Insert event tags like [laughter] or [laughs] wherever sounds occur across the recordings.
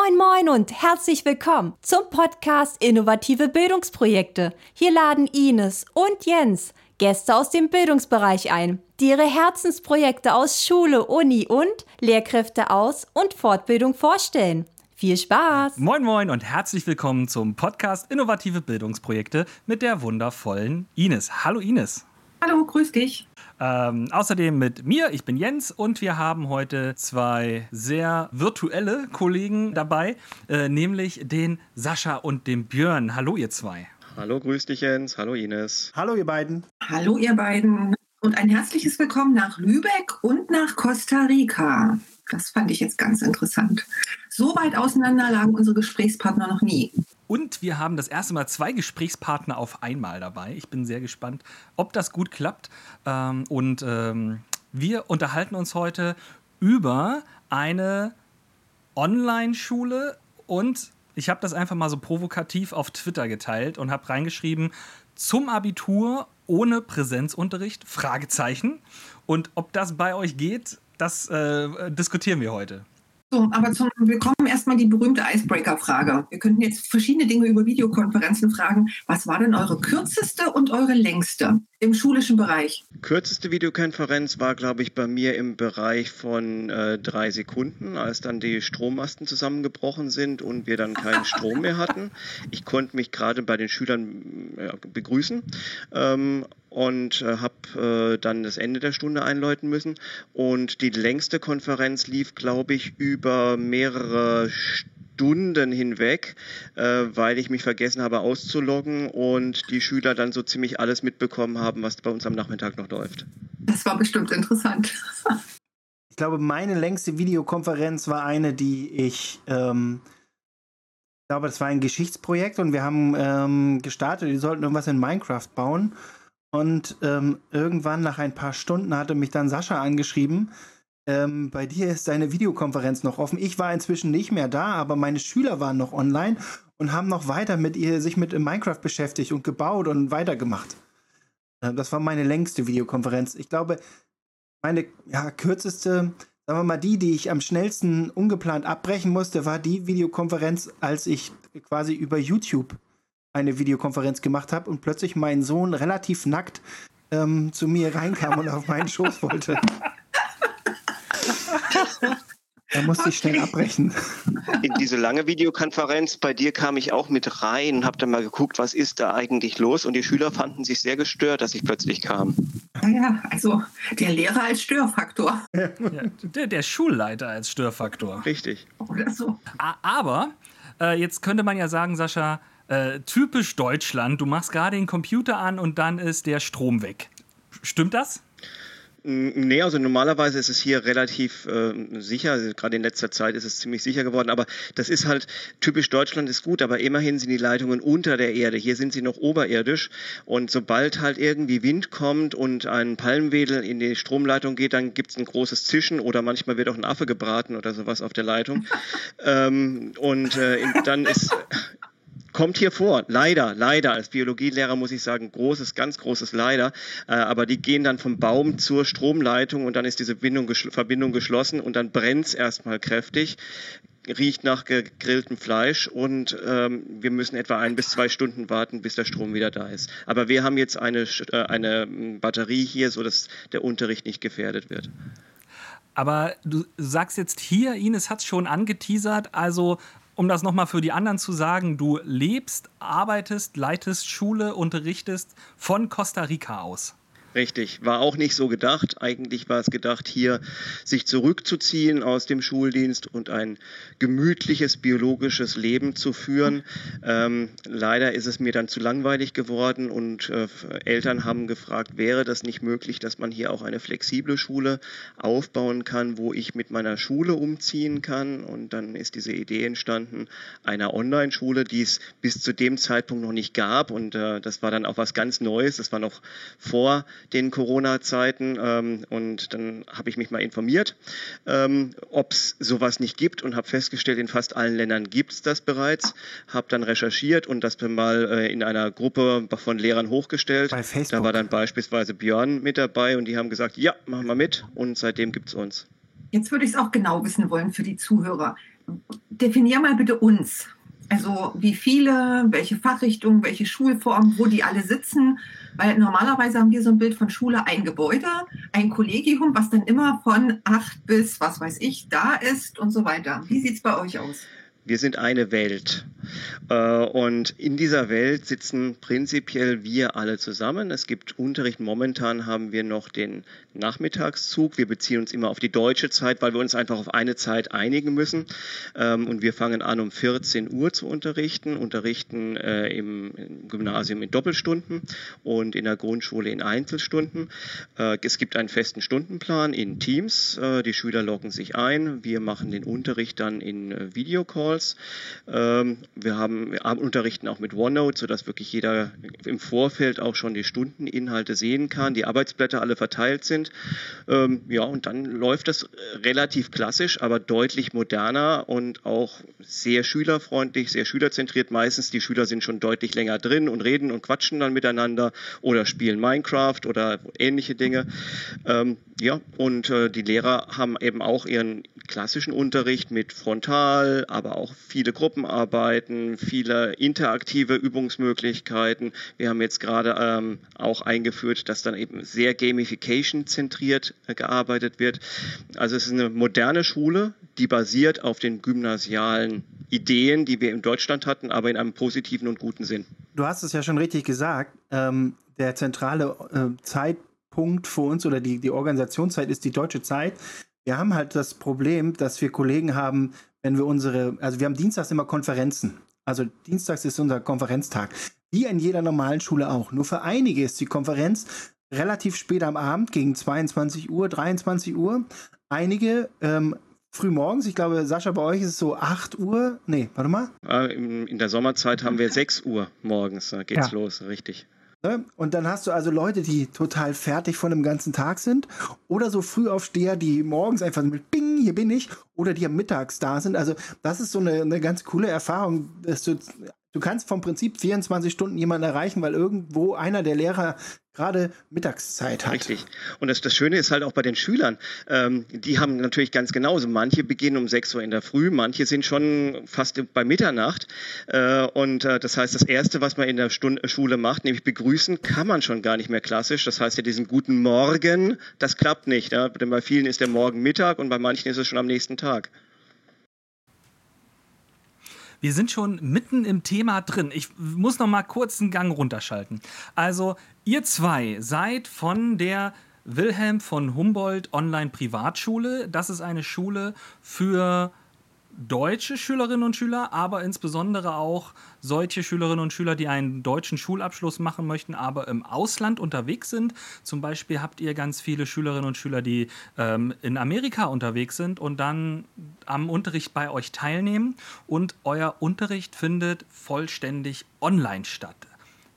Moin moin und herzlich willkommen zum Podcast Innovative Bildungsprojekte. Hier laden Ines und Jens Gäste aus dem Bildungsbereich ein, die ihre Herzensprojekte aus Schule, Uni und Lehrkräfte aus und Fortbildung vorstellen. Viel Spaß! Moin Moin und herzlich willkommen zum Podcast Innovative Bildungsprojekte mit der wundervollen Ines. Hallo Ines. Hallo, grüß dich. Ähm, außerdem mit mir, ich bin Jens und wir haben heute zwei sehr virtuelle Kollegen dabei, äh, nämlich den Sascha und den Björn. Hallo ihr zwei. Hallo, grüß dich Jens. Hallo Ines. Hallo ihr beiden. Hallo ihr beiden. Und ein herzliches Willkommen nach Lübeck und nach Costa Rica. Das fand ich jetzt ganz interessant. So weit auseinander lagen unsere Gesprächspartner noch nie. Und wir haben das erste Mal zwei Gesprächspartner auf einmal dabei. Ich bin sehr gespannt, ob das gut klappt. Ähm, und ähm, wir unterhalten uns heute über eine Online-Schule und ich habe das einfach mal so provokativ auf Twitter geteilt und habe reingeschrieben, zum Abitur ohne Präsenzunterricht? Fragezeichen. Und ob das bei euch geht, das äh, diskutieren wir heute. So, aber zum Willkommen erstmal die berühmte Icebreaker-Frage. Wir könnten jetzt verschiedene Dinge über Videokonferenzen fragen. Was war denn eure kürzeste und eure längste im schulischen Bereich? Kürzeste Videokonferenz war, glaube ich, bei mir im Bereich von äh, drei Sekunden, als dann die Strommasten zusammengebrochen sind und wir dann keinen [laughs] Strom mehr hatten. Ich konnte mich gerade bei den Schülern äh, begrüßen. Ähm, und äh, habe äh, dann das Ende der Stunde einläuten müssen. Und die längste Konferenz lief, glaube ich, über mehrere Stunden hinweg, äh, weil ich mich vergessen habe auszuloggen und die Schüler dann so ziemlich alles mitbekommen haben, was bei uns am Nachmittag noch läuft. Das war bestimmt interessant. [laughs] ich glaube, meine längste Videokonferenz war eine, die ich ähm, ich glaube, das war ein Geschichtsprojekt und wir haben ähm, gestartet, die sollten irgendwas in Minecraft bauen. Und ähm, irgendwann nach ein paar Stunden hatte mich dann Sascha angeschrieben. Ähm, bei dir ist deine Videokonferenz noch offen. Ich war inzwischen nicht mehr da, aber meine Schüler waren noch online und haben noch weiter mit ihr sich mit Minecraft beschäftigt und gebaut und weitergemacht. Äh, das war meine längste Videokonferenz. Ich glaube, meine ja, kürzeste, sagen wir mal, die, die ich am schnellsten ungeplant abbrechen musste, war die Videokonferenz, als ich quasi über YouTube eine Videokonferenz gemacht habe und plötzlich mein Sohn relativ nackt ähm, zu mir reinkam und auf meinen Schoß wollte. Da musste okay. ich schnell abbrechen. In diese lange Videokonferenz bei dir kam ich auch mit rein und habe dann mal geguckt, was ist da eigentlich los. Und die Schüler fanden sich sehr gestört, dass ich plötzlich kam. Ja, also der Lehrer als Störfaktor. Ja, der, der, Schulleiter als Störfaktor. Richtig. Oder so. Aber äh, jetzt könnte man ja sagen, Sascha, äh, typisch Deutschland, du machst gerade den Computer an und dann ist der Strom weg. Stimmt das? Nee, also normalerweise ist es hier relativ äh, sicher. Also gerade in letzter Zeit ist es ziemlich sicher geworden. Aber das ist halt typisch Deutschland ist gut. Aber immerhin sind die Leitungen unter der Erde. Hier sind sie noch oberirdisch. Und sobald halt irgendwie Wind kommt und ein Palmwedel in die Stromleitung geht, dann gibt es ein großes Zischen oder manchmal wird auch ein Affe gebraten oder sowas auf der Leitung. [laughs] ähm, und äh, dann ist kommt hier vor, leider, leider. Als Biologielehrer muss ich sagen, großes, ganz großes Leider. Äh, aber die gehen dann vom Baum zur Stromleitung und dann ist diese Bindung, Verbindung geschlossen und dann brennt es erstmal kräftig riecht nach gegrilltem Fleisch und ähm, wir müssen etwa ein bis zwei Stunden warten, bis der Strom wieder da ist. Aber wir haben jetzt eine, äh, eine Batterie hier, sodass der Unterricht nicht gefährdet wird. Aber du sagst jetzt hier, Ines hat es schon angeteasert, also um das nochmal für die anderen zu sagen, du lebst, arbeitest, leitest Schule, unterrichtest von Costa Rica aus. Richtig, war auch nicht so gedacht. Eigentlich war es gedacht, hier sich zurückzuziehen aus dem Schuldienst und ein gemütliches biologisches Leben zu führen. Ähm, leider ist es mir dann zu langweilig geworden und äh, Eltern haben gefragt, wäre das nicht möglich, dass man hier auch eine flexible Schule aufbauen kann, wo ich mit meiner Schule umziehen kann. Und dann ist diese Idee entstanden einer Online-Schule, die es bis zu dem Zeitpunkt noch nicht gab. Und äh, das war dann auch was ganz Neues. Das war noch vor den Corona-Zeiten. Ähm, und dann habe ich mich mal informiert, ähm, ob es sowas nicht gibt und habe festgestellt, in fast allen Ländern gibt es das bereits. Habe dann recherchiert und das mal äh, in einer Gruppe von Lehrern hochgestellt. Bei Facebook. Da war dann beispielsweise Björn mit dabei und die haben gesagt, ja, machen wir mit. Und seitdem gibt es uns. Jetzt würde ich es auch genau wissen wollen für die Zuhörer. definier mal bitte uns. Also wie viele, welche Fachrichtungen, welche Schulformen, wo die alle sitzen. Weil normalerweise haben wir so ein Bild von Schule, ein Gebäude, ein Kollegium, was dann immer von acht bis, was weiß ich, da ist und so weiter. Wie sieht es bei euch aus? Wir sind eine Welt. Äh, und in dieser Welt sitzen prinzipiell wir alle zusammen. Es gibt Unterricht. Momentan haben wir noch den Nachmittagszug. Wir beziehen uns immer auf die deutsche Zeit, weil wir uns einfach auf eine Zeit einigen müssen. Ähm, und wir fangen an, um 14 Uhr zu unterrichten, unterrichten äh, im Gymnasium in Doppelstunden und in der Grundschule in Einzelstunden. Äh, es gibt einen festen Stundenplan in Teams. Die Schüler loggen sich ein. Wir machen den Unterricht dann in Videocalls. Calls. Ähm, wir, haben, wir unterrichten auch mit OneNote, sodass wirklich jeder im Vorfeld auch schon die Stundeninhalte sehen kann, die Arbeitsblätter alle verteilt sind. Ähm, ja, und dann läuft das relativ klassisch, aber deutlich moderner und auch sehr schülerfreundlich, sehr schülerzentriert. Meistens die Schüler sind schon deutlich länger drin und reden und quatschen dann miteinander oder spielen Minecraft oder ähnliche Dinge. Ähm, ja, und äh, die Lehrer haben eben auch ihren klassischen Unterricht mit Frontal, aber auch viele Gruppenarbeiten, viele interaktive Übungsmöglichkeiten. Wir haben jetzt gerade ähm, auch eingeführt, dass dann eben sehr gamification-zentriert äh, gearbeitet wird. Also es ist eine moderne Schule, die basiert auf den gymnasialen Ideen, die wir in Deutschland hatten, aber in einem positiven und guten Sinn. Du hast es ja schon richtig gesagt. Ähm, der zentrale äh, Zeitpunkt Punkt für uns oder die, die Organisationszeit ist die deutsche Zeit. Wir haben halt das Problem, dass wir Kollegen haben, wenn wir unsere, also wir haben dienstags immer Konferenzen. Also dienstags ist unser Konferenztag. Wie in jeder normalen Schule auch. Nur für einige ist die Konferenz relativ spät am Abend, gegen 22 Uhr, 23 Uhr. Einige ähm, früh morgens. Ich glaube, Sascha, bei euch ist es so 8 Uhr. Nee, warte mal. Äh, in der Sommerzeit haben wir 6 Uhr morgens. Da geht's ja. los, richtig. Ne? Und dann hast du also Leute, die total fertig von dem ganzen Tag sind. Oder so Frühaufsteher, die morgens einfach mit Bing, hier bin ich. Oder die am Mittags da sind. Also das ist so eine, eine ganz coole Erfahrung, dass du Du kannst vom Prinzip 24 Stunden jemanden erreichen, weil irgendwo einer der Lehrer gerade Mittagszeit hat. Richtig. Und das, das Schöne ist halt auch bei den Schülern, ähm, die haben natürlich ganz genauso. Manche beginnen um 6 Uhr in der Früh, manche sind schon fast bei Mitternacht. Äh, und äh, das heißt, das Erste, was man in der Stunde, Schule macht, nämlich begrüßen, kann man schon gar nicht mehr klassisch. Das heißt ja diesen guten Morgen, das klappt nicht. Ja? Denn bei vielen ist der Morgen Mittag und bei manchen ist es schon am nächsten Tag. Wir sind schon mitten im Thema drin. Ich muss noch mal kurz einen Gang runterschalten. Also, ihr zwei seid von der Wilhelm von Humboldt Online Privatschule. Das ist eine Schule für deutsche Schülerinnen und Schüler, aber insbesondere auch solche Schülerinnen und Schüler, die einen deutschen Schulabschluss machen möchten, aber im Ausland unterwegs sind. Zum Beispiel habt ihr ganz viele Schülerinnen und Schüler, die ähm, in Amerika unterwegs sind und dann am Unterricht bei euch teilnehmen und euer Unterricht findet vollständig online statt.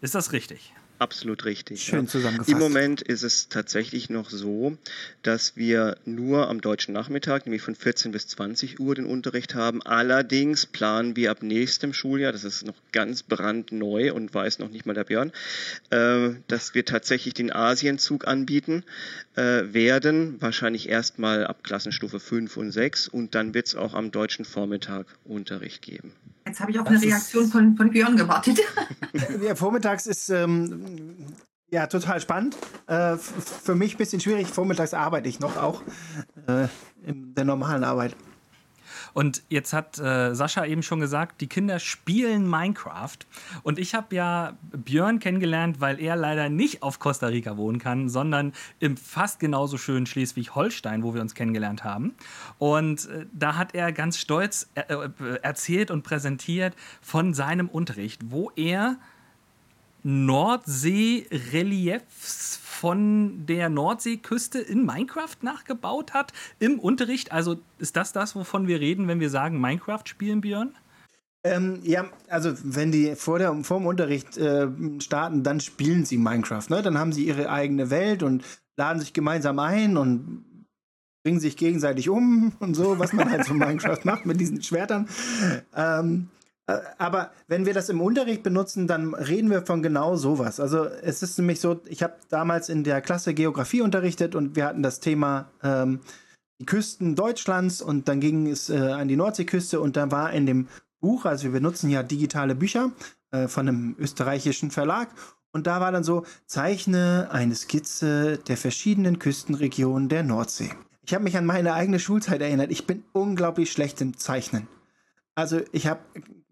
Ist das richtig? Absolut richtig. Schön zusammengefasst. Im Moment ist es tatsächlich noch so, dass wir nur am deutschen Nachmittag, nämlich von 14 bis 20 Uhr, den Unterricht haben. Allerdings planen wir ab nächstem Schuljahr, das ist noch ganz brandneu und weiß noch nicht mal der Björn, äh, dass wir tatsächlich den Asienzug anbieten äh, werden. Wahrscheinlich erstmal ab Klassenstufe 5 und 6 und dann wird es auch am deutschen Vormittag Unterricht geben. Jetzt habe ich auf das eine Reaktion von, von Björn gewartet. [laughs] ja, vormittags ist ähm, ja total spannend. Äh, für mich ein bisschen schwierig. Vormittags arbeite ich noch auch äh, in der normalen Arbeit. Und jetzt hat äh, Sascha eben schon gesagt, die Kinder spielen Minecraft. Und ich habe ja Björn kennengelernt, weil er leider nicht auf Costa Rica wohnen kann, sondern im fast genauso schönen Schleswig-Holstein, wo wir uns kennengelernt haben. Und äh, da hat er ganz stolz äh, äh erzählt und präsentiert von seinem Unterricht, wo er Nordsee-Reliefs von der Nordseeküste in Minecraft nachgebaut hat im Unterricht. Also ist das das, wovon wir reden, wenn wir sagen Minecraft spielen, Björn? Ähm, ja, also wenn die vor, der, vor dem Unterricht äh, starten, dann spielen sie Minecraft. Ne? Dann haben sie ihre eigene Welt und laden sich gemeinsam ein und bringen sich gegenseitig um und so, was man halt so Minecraft macht mit diesen Schwertern. Ähm, äh, aber wenn wir das im Unterricht benutzen, dann reden wir von genau sowas. Also es ist nämlich so, ich habe damals in der Klasse Geografie unterrichtet und wir hatten das Thema ähm, die Küsten Deutschlands und dann ging es äh, an die Nordseeküste und da war in dem Buch, also wir benutzen ja digitale Bücher äh, von einem österreichischen Verlag und da war dann so, zeichne eine Skizze der verschiedenen Küstenregionen der Nordsee. Ich habe mich an meine eigene Schulzeit erinnert. Ich bin unglaublich schlecht im Zeichnen. Also ich habe,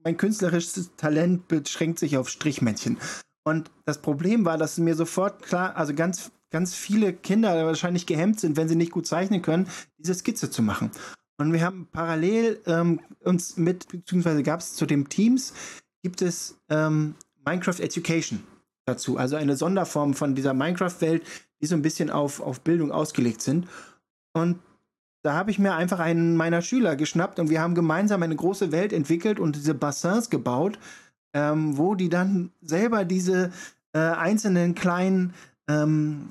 mein künstlerisches Talent beschränkt sich auf Strichmännchen. Und das Problem war, dass mir sofort klar, also ganz, ganz viele Kinder wahrscheinlich gehemmt sind, wenn sie nicht gut zeichnen können, diese Skizze zu machen. Und wir haben parallel ähm, uns mit, beziehungsweise gab es zu dem Teams, gibt es ähm, Minecraft Education dazu. Also eine Sonderform von dieser Minecraft-Welt, die so ein bisschen auf, auf Bildung ausgelegt sind. Und da habe ich mir einfach einen meiner Schüler geschnappt und wir haben gemeinsam eine große Welt entwickelt und diese Bassins gebaut, ähm, wo die dann selber diese äh, einzelnen kleinen ähm,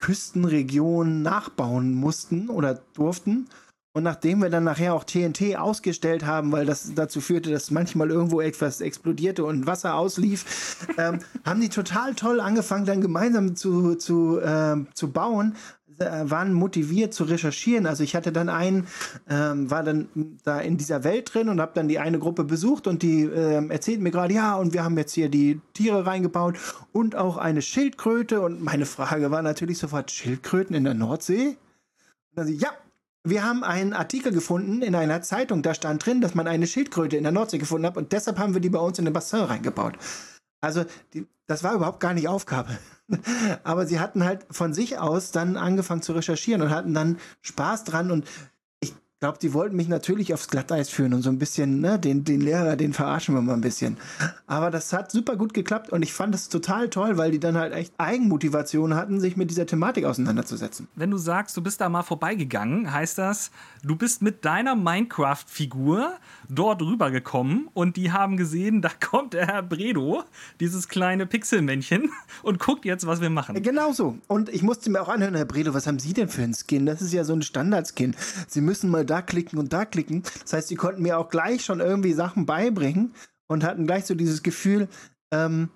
Küstenregionen nachbauen mussten oder durften. Und nachdem wir dann nachher auch TNT ausgestellt haben, weil das dazu führte, dass manchmal irgendwo etwas explodierte und Wasser auslief, ähm, haben die total toll angefangen, dann gemeinsam zu, zu, äh, zu bauen, waren motiviert zu recherchieren. Also ich hatte dann einen, ähm, war dann da in dieser Welt drin und habe dann die eine Gruppe besucht und die äh, erzählt mir gerade, ja, und wir haben jetzt hier die Tiere reingebaut und auch eine Schildkröte. Und meine Frage war natürlich sofort, Schildkröten in der Nordsee? Und dann sie, ja, wir haben einen Artikel gefunden in einer Zeitung, da stand drin, dass man eine Schildkröte in der Nordsee gefunden hat und deshalb haben wir die bei uns in den Bassin reingebaut. Also, die, das war überhaupt gar nicht Aufgabe. [laughs] Aber sie hatten halt von sich aus dann angefangen zu recherchieren und hatten dann Spaß dran und glaube, die wollten mich natürlich aufs Glatteis führen und so ein bisschen, ne, den, den Lehrer, den verarschen wir mal ein bisschen. Aber das hat super gut geklappt und ich fand es total toll, weil die dann halt echt Eigenmotivation hatten, sich mit dieser Thematik auseinanderzusetzen. Wenn du sagst, du bist da mal vorbeigegangen, heißt das, du bist mit deiner Minecraft-Figur dort rübergekommen und die haben gesehen, da kommt der Herr Bredo, dieses kleine Pixelmännchen, [laughs] und guckt jetzt, was wir machen. Genau so. Und ich musste mir auch anhören, Herr Bredo, was haben Sie denn für ein Skin? Das ist ja so ein Standardskin. Sie müssen mal da klicken und da klicken. Das heißt, die konnten mir auch gleich schon irgendwie Sachen beibringen und hatten gleich so dieses Gefühl, ähm,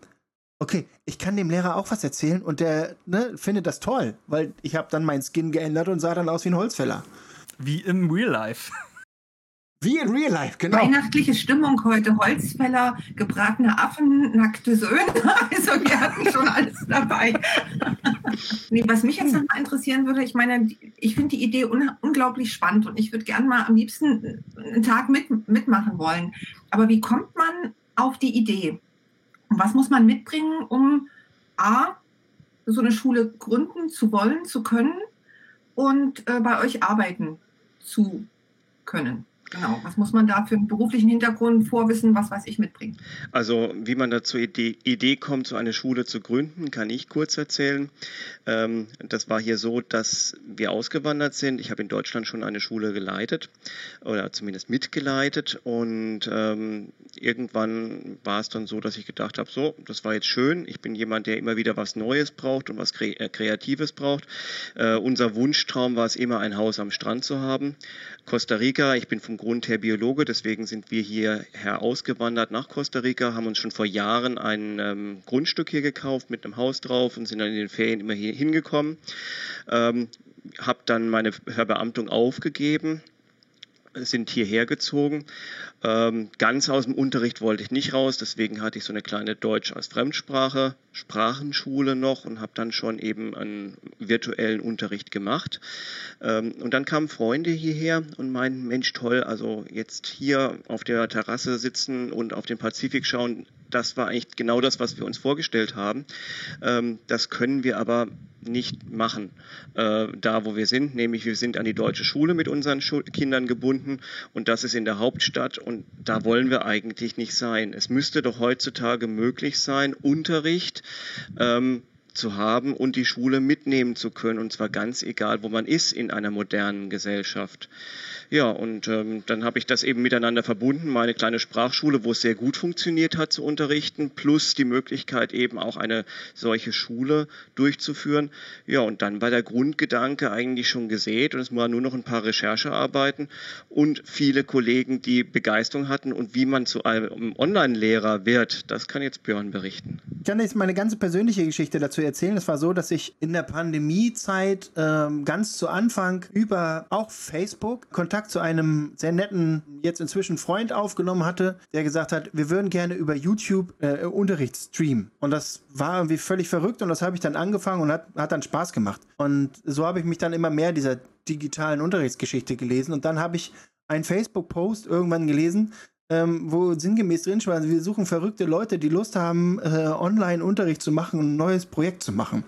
okay, ich kann dem Lehrer auch was erzählen und der ne, findet das toll, weil ich habe dann meinen Skin geändert und sah dann aus wie ein Holzfäller. Wie im Real Life. Wie in Real Life, genau. Weihnachtliche Stimmung heute. Holzfäller, gebratene Affen, nackte Söhne. [laughs] Also wir hatten schon alles dabei. [laughs] nee, was mich jetzt noch mal interessieren würde, ich meine, ich finde die Idee un unglaublich spannend und ich würde gerne mal am liebsten einen Tag mit, mitmachen wollen. Aber wie kommt man auf die Idee? Und was muss man mitbringen, um A, so eine Schule gründen zu wollen, zu können und äh, bei euch arbeiten zu können? Genau. Was muss man da für einen beruflichen Hintergrund, Vorwissen, was weiß ich, mitbringen? Also, wie man da zur Idee, Idee kommt, so eine Schule zu gründen, kann ich kurz erzählen. Ähm, das war hier so, dass wir ausgewandert sind. Ich habe in Deutschland schon eine Schule geleitet oder zumindest mitgeleitet und ähm, irgendwann war es dann so, dass ich gedacht habe, so, das war jetzt schön. Ich bin jemand, der immer wieder was Neues braucht und was Kre äh, Kreatives braucht. Äh, unser Wunschtraum war es immer, ein Haus am Strand zu haben. Costa Rica, ich bin vom Grund her Biologe, deswegen sind wir hierher ausgewandert nach Costa Rica, haben uns schon vor Jahren ein ähm, Grundstück hier gekauft mit einem Haus drauf und sind dann in den Ferien immer hier hingekommen. Ähm, habe dann meine Verbeamtung aufgegeben sind hierher gezogen. Ähm, ganz aus dem Unterricht wollte ich nicht raus, deswegen hatte ich so eine kleine Deutsch als Fremdsprache, Sprachenschule noch und habe dann schon eben einen virtuellen Unterricht gemacht. Ähm, und dann kamen Freunde hierher und meinten, Mensch toll, also jetzt hier auf der Terrasse sitzen und auf den Pazifik schauen, das war eigentlich genau das, was wir uns vorgestellt haben. Ähm, das können wir aber nicht machen, äh, da wo wir sind, nämlich wir sind an die deutsche Schule mit unseren Schul Kindern gebunden und das ist in der Hauptstadt und da wollen wir eigentlich nicht sein. Es müsste doch heutzutage möglich sein, Unterricht ähm, zu haben und die Schule mitnehmen zu können, und zwar ganz egal, wo man ist in einer modernen Gesellschaft. Ja, und ähm, dann habe ich das eben miteinander verbunden, meine kleine Sprachschule, wo es sehr gut funktioniert hat zu unterrichten, plus die Möglichkeit eben auch eine solche Schule durchzuführen. Ja, und dann war der Grundgedanke eigentlich schon gesät und es war nur noch ein paar Recherchearbeiten und viele Kollegen, die Begeisterung hatten und wie man zu einem Online-Lehrer wird, das kann jetzt Björn berichten. kann jetzt meine ganze persönliche Geschichte dazu erzählen. Es war so, dass ich in der Pandemiezeit ähm, ganz zu Anfang über auch Facebook Kontakt zu einem sehr netten, jetzt inzwischen Freund aufgenommen hatte, der gesagt hat, wir würden gerne über YouTube äh, Unterricht streamen. Und das war irgendwie völlig verrückt und das habe ich dann angefangen und hat, hat dann Spaß gemacht. Und so habe ich mich dann immer mehr dieser digitalen Unterrichtsgeschichte gelesen und dann habe ich einen Facebook-Post irgendwann gelesen, ähm, wo sinngemäß drin stand, also wir suchen verrückte Leute, die Lust haben, äh, Online-Unterricht zu machen und ein neues Projekt zu machen.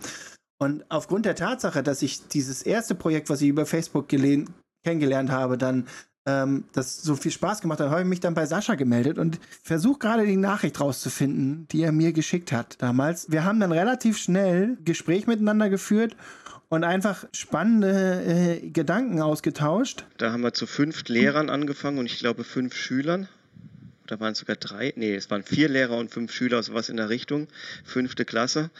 Und aufgrund der Tatsache, dass ich dieses erste Projekt, was ich über Facebook kennengelernt habe, dann ähm, das so viel Spaß gemacht hat, habe ich mich dann bei Sascha gemeldet und versuche gerade die Nachricht rauszufinden, die er mir geschickt hat damals. Wir haben dann relativ schnell Gespräch miteinander geführt und einfach spannende äh, Gedanken ausgetauscht. Da haben wir zu fünf Lehrern angefangen und ich glaube fünf Schülern da waren es sogar drei, nee, es waren vier Lehrer und fünf Schüler, sowas in der Richtung, fünfte Klasse.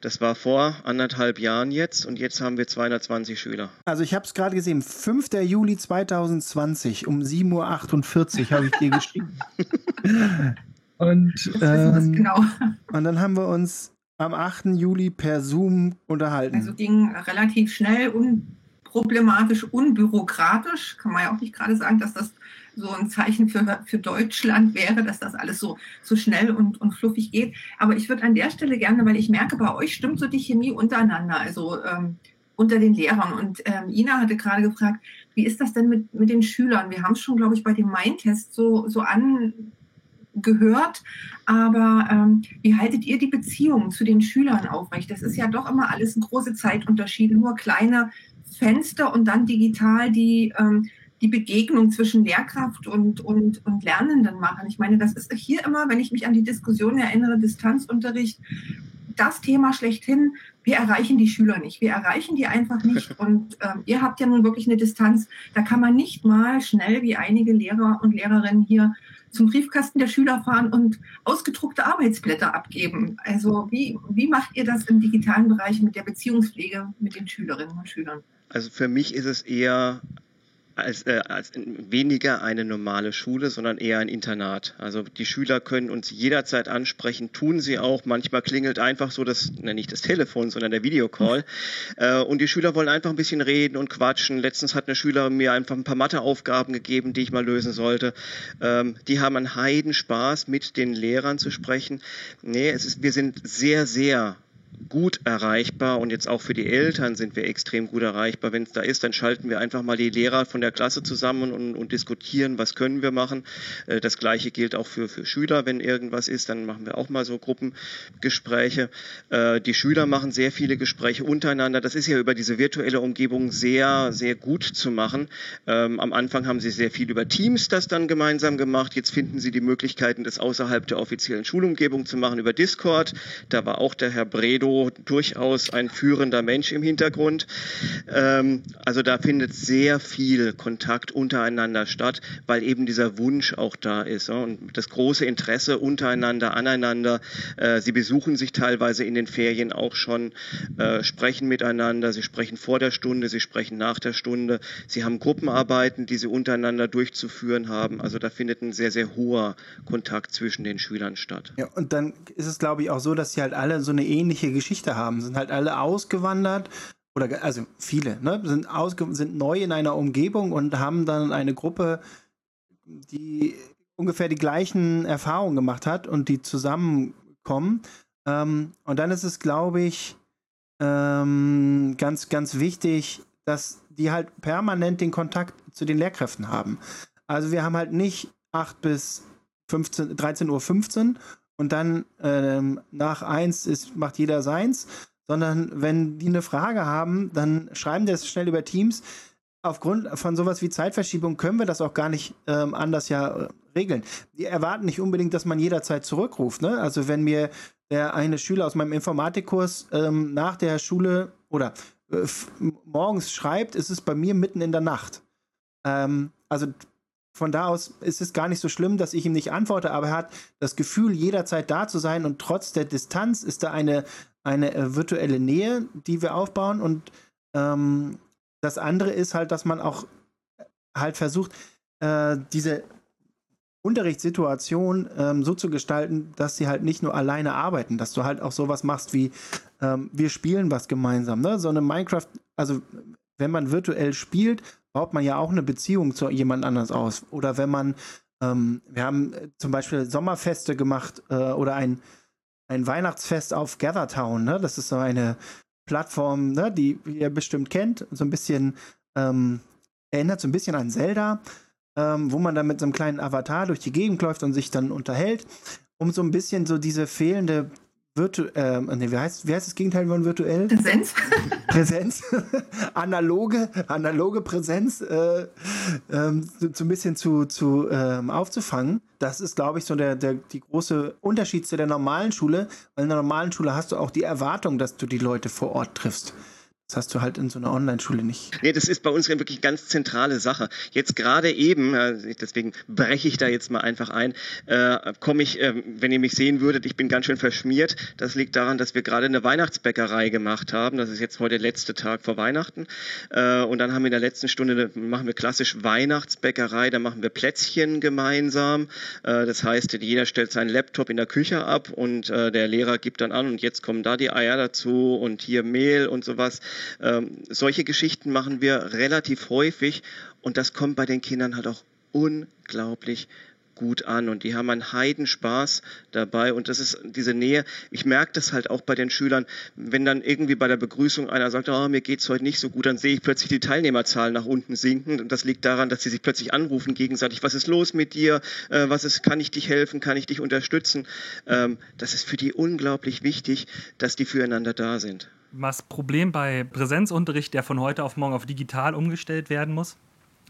Das war vor anderthalb Jahren jetzt und jetzt haben wir 220 Schüler. Also ich habe es gerade gesehen, 5. Juli 2020 um 7.48 Uhr habe ich dir geschrieben. [laughs] und, ähm, genau. [laughs] und dann haben wir uns am 8. Juli per Zoom unterhalten. Also ging relativ schnell, unproblematisch, unbürokratisch. Kann man ja auch nicht gerade sagen, dass das so ein Zeichen für, für Deutschland wäre, dass das alles so, so schnell und, und fluffig geht. Aber ich würde an der Stelle gerne, weil ich merke, bei euch stimmt so die Chemie untereinander, also ähm, unter den Lehrern. Und ähm, Ina hatte gerade gefragt, wie ist das denn mit, mit den Schülern? Wir haben es schon, glaube ich, bei dem Main-Test so, so angehört. Aber ähm, wie haltet ihr die Beziehung zu den Schülern aufrecht? Das ist ja doch immer alles ein große Zeitunterschied, nur kleine Fenster und dann digital die ähm, die Begegnung zwischen Lehrkraft und, und, und Lernenden machen. Ich meine, das ist hier immer, wenn ich mich an die Diskussion erinnere, Distanzunterricht, das Thema schlechthin, wir erreichen die Schüler nicht. Wir erreichen die einfach nicht. [laughs] Und ähm, ihr habt ja nun wirklich eine Distanz. Da kann man nicht mal schnell wie einige Lehrer und Lehrerinnen hier zum Briefkasten der Schüler fahren und ausgedruckte Arbeitsblätter abgeben. Also wie, wie macht ihr das im digitalen Bereich mit der Beziehungspflege mit den Schülerinnen und Schülern? Also für mich ist es eher als, äh, als weniger eine normale Schule, sondern eher ein Internat. Also die Schüler können uns jederzeit ansprechen, tun sie auch. Manchmal klingelt einfach so das, ne, nicht das Telefon, sondern der Videocall. Äh, und die Schüler wollen einfach ein bisschen reden und quatschen. Letztens hat eine Schüler mir einfach ein paar Matheaufgaben gegeben, die ich mal lösen sollte. Ähm, die haben einen Heidenspaß, mit den Lehrern zu sprechen. Nee, es ist, wir sind sehr, sehr gut erreichbar und jetzt auch für die Eltern sind wir extrem gut erreichbar. Wenn es da ist, dann schalten wir einfach mal die Lehrer von der Klasse zusammen und, und diskutieren, was können wir machen. Äh, das gleiche gilt auch für, für Schüler, wenn irgendwas ist, dann machen wir auch mal so Gruppengespräche. Äh, die Schüler machen sehr viele Gespräche untereinander. Das ist ja über diese virtuelle Umgebung sehr, sehr gut zu machen. Ähm, am Anfang haben sie sehr viel über Teams das dann gemeinsam gemacht. Jetzt finden sie die Möglichkeiten, das außerhalb der offiziellen Schulumgebung zu machen über Discord. Da war auch der Herr Bredow Guido durchaus ein führender Mensch im Hintergrund. Ähm, also da findet sehr viel Kontakt untereinander statt, weil eben dieser Wunsch auch da ist ja, und das große Interesse untereinander, aneinander. Äh, sie besuchen sich teilweise in den Ferien auch schon, äh, sprechen miteinander, sie sprechen vor der Stunde, sie sprechen nach der Stunde. Sie haben Gruppenarbeiten, die sie untereinander durchzuführen haben. Also da findet ein sehr, sehr hoher Kontakt zwischen den Schülern statt. Ja, und dann ist es, glaube ich, auch so, dass sie halt alle so eine ähnliche Geschichte haben, sind halt alle ausgewandert oder also viele, ne, sind, ausge sind neu in einer Umgebung und haben dann eine Gruppe, die ungefähr die gleichen Erfahrungen gemacht hat und die zusammenkommen. Ähm, und dann ist es, glaube ich, ähm, ganz, ganz wichtig, dass die halt permanent den Kontakt zu den Lehrkräften haben. Also wir haben halt nicht 8 bis 15, 13.15 Uhr 15 und dann ähm, nach eins ist, macht jeder seins, sondern wenn die eine Frage haben, dann schreiben die das schnell über Teams. Aufgrund von sowas wie Zeitverschiebung können wir das auch gar nicht ähm, anders ja äh, regeln. Die erwarten nicht unbedingt, dass man jederzeit zurückruft. Ne? Also wenn mir der eine Schüler aus meinem Informatikkurs ähm, nach der Schule oder äh, morgens schreibt, ist es bei mir mitten in der Nacht. Ähm, also von da aus ist es gar nicht so schlimm, dass ich ihm nicht antworte, aber er hat das Gefühl, jederzeit da zu sein und trotz der Distanz ist da eine, eine äh, virtuelle Nähe, die wir aufbauen und ähm, das andere ist halt, dass man auch halt versucht, äh, diese Unterrichtssituation ähm, so zu gestalten, dass sie halt nicht nur alleine arbeiten, dass du halt auch sowas machst wie ähm, wir spielen was gemeinsam. Ne? So eine Minecraft, also wenn man virtuell spielt, baut man ja auch eine Beziehung zu jemand anders aus. Oder wenn man, ähm, wir haben zum Beispiel Sommerfeste gemacht äh, oder ein, ein Weihnachtsfest auf Gathertown. Ne? Das ist so eine Plattform, ne, die ihr bestimmt kennt, so ein bisschen ähm, erinnert so ein bisschen an Zelda, ähm, wo man dann mit so einem kleinen Avatar durch die Gegend läuft und sich dann unterhält, um so ein bisschen so diese fehlende Virtu äh, nee, wie, heißt, wie heißt das Gegenteil von virtuell? Präsenz. Präsenz. [laughs] analoge, analoge Präsenz äh, ähm, so, so, ein bisschen zu, zu ähm, aufzufangen. Das ist, glaube ich, so der, der die große Unterschied zu der normalen Schule. Weil in der normalen Schule hast du auch die Erwartung, dass du die Leute vor Ort triffst. Das hast du halt in so einer Online-Schule nicht. Nee, das ist bei uns wirklich eine ganz zentrale Sache. Jetzt gerade eben, deswegen breche ich da jetzt mal einfach ein, äh, komme ich, äh, wenn ihr mich sehen würdet, ich bin ganz schön verschmiert. Das liegt daran, dass wir gerade eine Weihnachtsbäckerei gemacht haben. Das ist jetzt heute der letzte Tag vor Weihnachten. Äh, und dann haben wir in der letzten Stunde, machen wir klassisch Weihnachtsbäckerei, da machen wir Plätzchen gemeinsam. Äh, das heißt, jeder stellt seinen Laptop in der Küche ab und äh, der Lehrer gibt dann an und jetzt kommen da die Eier dazu und hier Mehl und sowas. Ähm, solche Geschichten machen wir relativ häufig und das kommt bei den Kindern halt auch unglaublich gut an und die haben einen Heidenspaß dabei und das ist diese Nähe. Ich merke das halt auch bei den Schülern, wenn dann irgendwie bei der Begrüßung einer sagt, oh, mir geht's heute nicht so gut, dann sehe ich plötzlich die Teilnehmerzahlen nach unten sinken und das liegt daran, dass sie sich plötzlich anrufen gegenseitig, was ist los mit dir, äh, was ist, kann ich dich helfen, kann ich dich unterstützen. Ähm, das ist für die unglaublich wichtig, dass die füreinander da sind das Problem bei Präsenzunterricht, der von heute auf morgen auf digital umgestellt werden muss,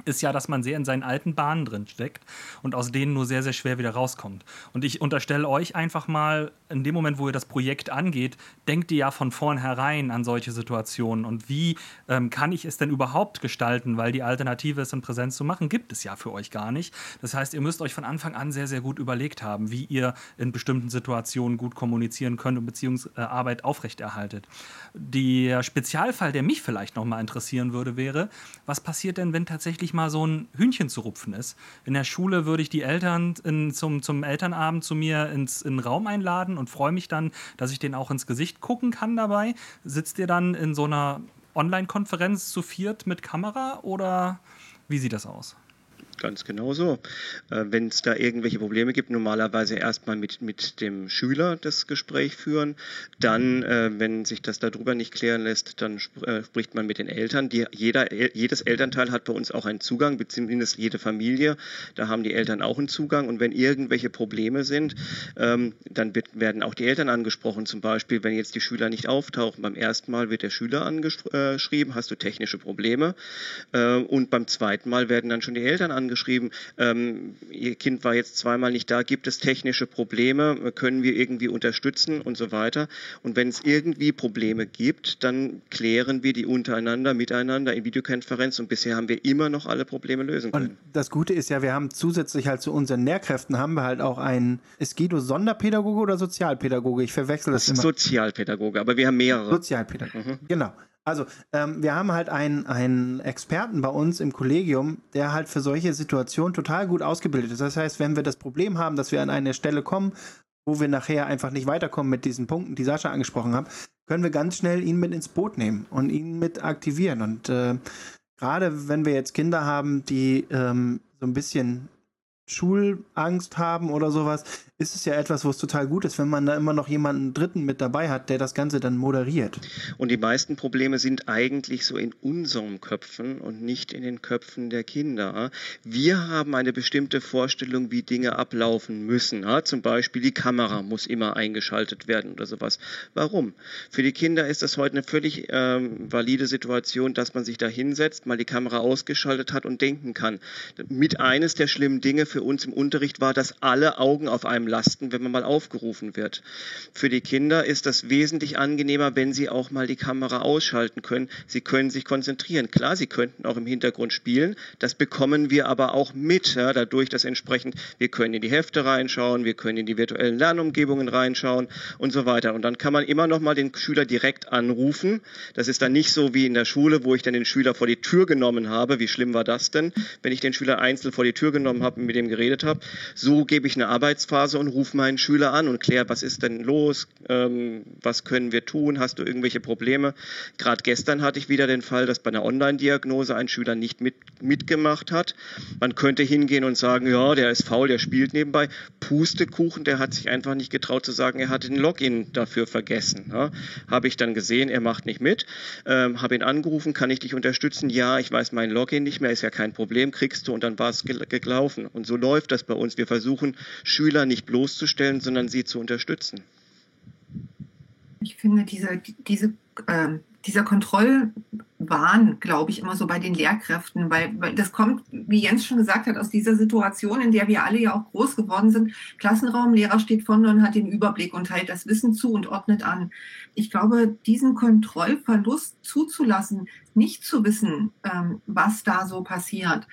ist ja, dass man sehr in seinen alten Bahnen drin steckt und aus denen nur sehr, sehr schwer wieder rauskommt. Und ich unterstelle euch einfach mal, in dem Moment, wo ihr das Projekt angeht, denkt ihr ja von vornherein an solche Situationen. Und wie ähm, kann ich es denn überhaupt gestalten? Weil die Alternative, es in Präsenz zu machen, gibt es ja für euch gar nicht. Das heißt, ihr müsst euch von Anfang an sehr, sehr gut überlegt haben, wie ihr in bestimmten Situationen gut kommunizieren könnt und Beziehungsarbeit aufrechterhaltet. Der Spezialfall, der mich vielleicht nochmal interessieren würde, wäre, was passiert denn, wenn tatsächlich mal so ein Hühnchen zu rupfen ist? In der Schule würde ich die Eltern in, zum, zum Elternabend zu mir ins, in den Raum einladen und freue mich dann, dass ich den auch ins Gesicht gucken kann dabei. Sitzt ihr dann in so einer Online-Konferenz zu viert mit Kamera oder wie sieht das aus? Ganz genau so. Äh, Wenn es da irgendwelche Probleme gibt, normalerweise erstmal mit, mit dem Schüler das Gespräch führen. Dann, äh, wenn sich das darüber nicht klären lässt, dann sp äh, spricht man mit den Eltern. Die, jeder, jedes Elternteil hat bei uns auch einen Zugang, beziehungsweise jede Familie. Da haben die Eltern auch einen Zugang. Und wenn irgendwelche Probleme sind, ähm, dann wird, werden auch die Eltern angesprochen. Zum Beispiel, wenn jetzt die Schüler nicht auftauchen. Beim ersten Mal wird der Schüler angeschrieben, hast du technische Probleme. Äh, und beim zweiten Mal werden dann schon die Eltern angesprochen angeschrieben, ähm, Ihr Kind war jetzt zweimal nicht da, gibt es technische Probleme, können wir irgendwie unterstützen und so weiter. Und wenn es irgendwie Probleme gibt, dann klären wir die untereinander, miteinander in Videokonferenz und bisher haben wir immer noch alle Probleme lösen können. Und das Gute ist ja, wir haben zusätzlich halt zu unseren Lehrkräften haben wir halt auch einen, ist Guido Sonderpädagoge oder Sozialpädagoge? Ich verwechsel das, das immer. Sozialpädagoge, aber wir haben mehrere. Sozialpädagoge, mhm. genau. Also, ähm, wir haben halt einen, einen Experten bei uns im Kollegium, der halt für solche Situationen total gut ausgebildet ist. Das heißt, wenn wir das Problem haben, dass wir an eine Stelle kommen, wo wir nachher einfach nicht weiterkommen mit diesen Punkten, die Sascha angesprochen hat, können wir ganz schnell ihn mit ins Boot nehmen und ihn mit aktivieren. Und äh, gerade wenn wir jetzt Kinder haben, die ähm, so ein bisschen Schulangst haben oder sowas, ist es ja etwas, wo es total gut ist, wenn man da immer noch jemanden Dritten mit dabei hat, der das Ganze dann moderiert. Und die meisten Probleme sind eigentlich so in unseren Köpfen und nicht in den Köpfen der Kinder. Wir haben eine bestimmte Vorstellung, wie Dinge ablaufen müssen. Zum Beispiel die Kamera muss immer eingeschaltet werden oder sowas. Warum? Für die Kinder ist das heute eine völlig ähm, valide Situation, dass man sich da hinsetzt, mal die Kamera ausgeschaltet hat und denken kann. Mit eines der schlimmen Dinge für für uns im Unterricht war, dass alle Augen auf einem lasten, wenn man mal aufgerufen wird. Für die Kinder ist das wesentlich angenehmer, wenn sie auch mal die Kamera ausschalten können. Sie können sich konzentrieren. Klar, sie könnten auch im Hintergrund spielen. Das bekommen wir aber auch mit, ja, dadurch, dass entsprechend wir können in die Hefte reinschauen, wir können in die virtuellen Lernumgebungen reinschauen und so weiter. Und dann kann man immer noch mal den Schüler direkt anrufen. Das ist dann nicht so wie in der Schule, wo ich dann den Schüler vor die Tür genommen habe. Wie schlimm war das denn, wenn ich den Schüler einzeln vor die Tür genommen habe, mit dem geredet habe. So gebe ich eine Arbeitsphase und rufe meinen Schüler an und kläre, was ist denn los, ähm, was können wir tun, hast du irgendwelche Probleme. Gerade gestern hatte ich wieder den Fall, dass bei einer Online-Diagnose ein Schüler nicht mit, mitgemacht hat. Man könnte hingehen und sagen, ja, der ist faul, der spielt nebenbei. Pustekuchen, der hat sich einfach nicht getraut zu sagen, er hat den Login dafür vergessen. Ja. Habe ich dann gesehen, er macht nicht mit, ähm, habe ihn angerufen, kann ich dich unterstützen? Ja, ich weiß mein Login nicht mehr, ist ja kein Problem, kriegst du und dann war es gelaufen. Und so läuft das bei uns. Wir versuchen, Schüler nicht bloßzustellen, sondern sie zu unterstützen. Ich finde, diese, diese, äh, dieser Kontrollwahn, glaube ich, immer so bei den Lehrkräften, weil, weil das kommt, wie Jens schon gesagt hat, aus dieser Situation, in der wir alle ja auch groß geworden sind. Klassenraum, Lehrer steht vorne und hat den Überblick und teilt das Wissen zu und ordnet an. Ich glaube, diesen Kontrollverlust zuzulassen, nicht zu wissen, ähm, was da so passiert,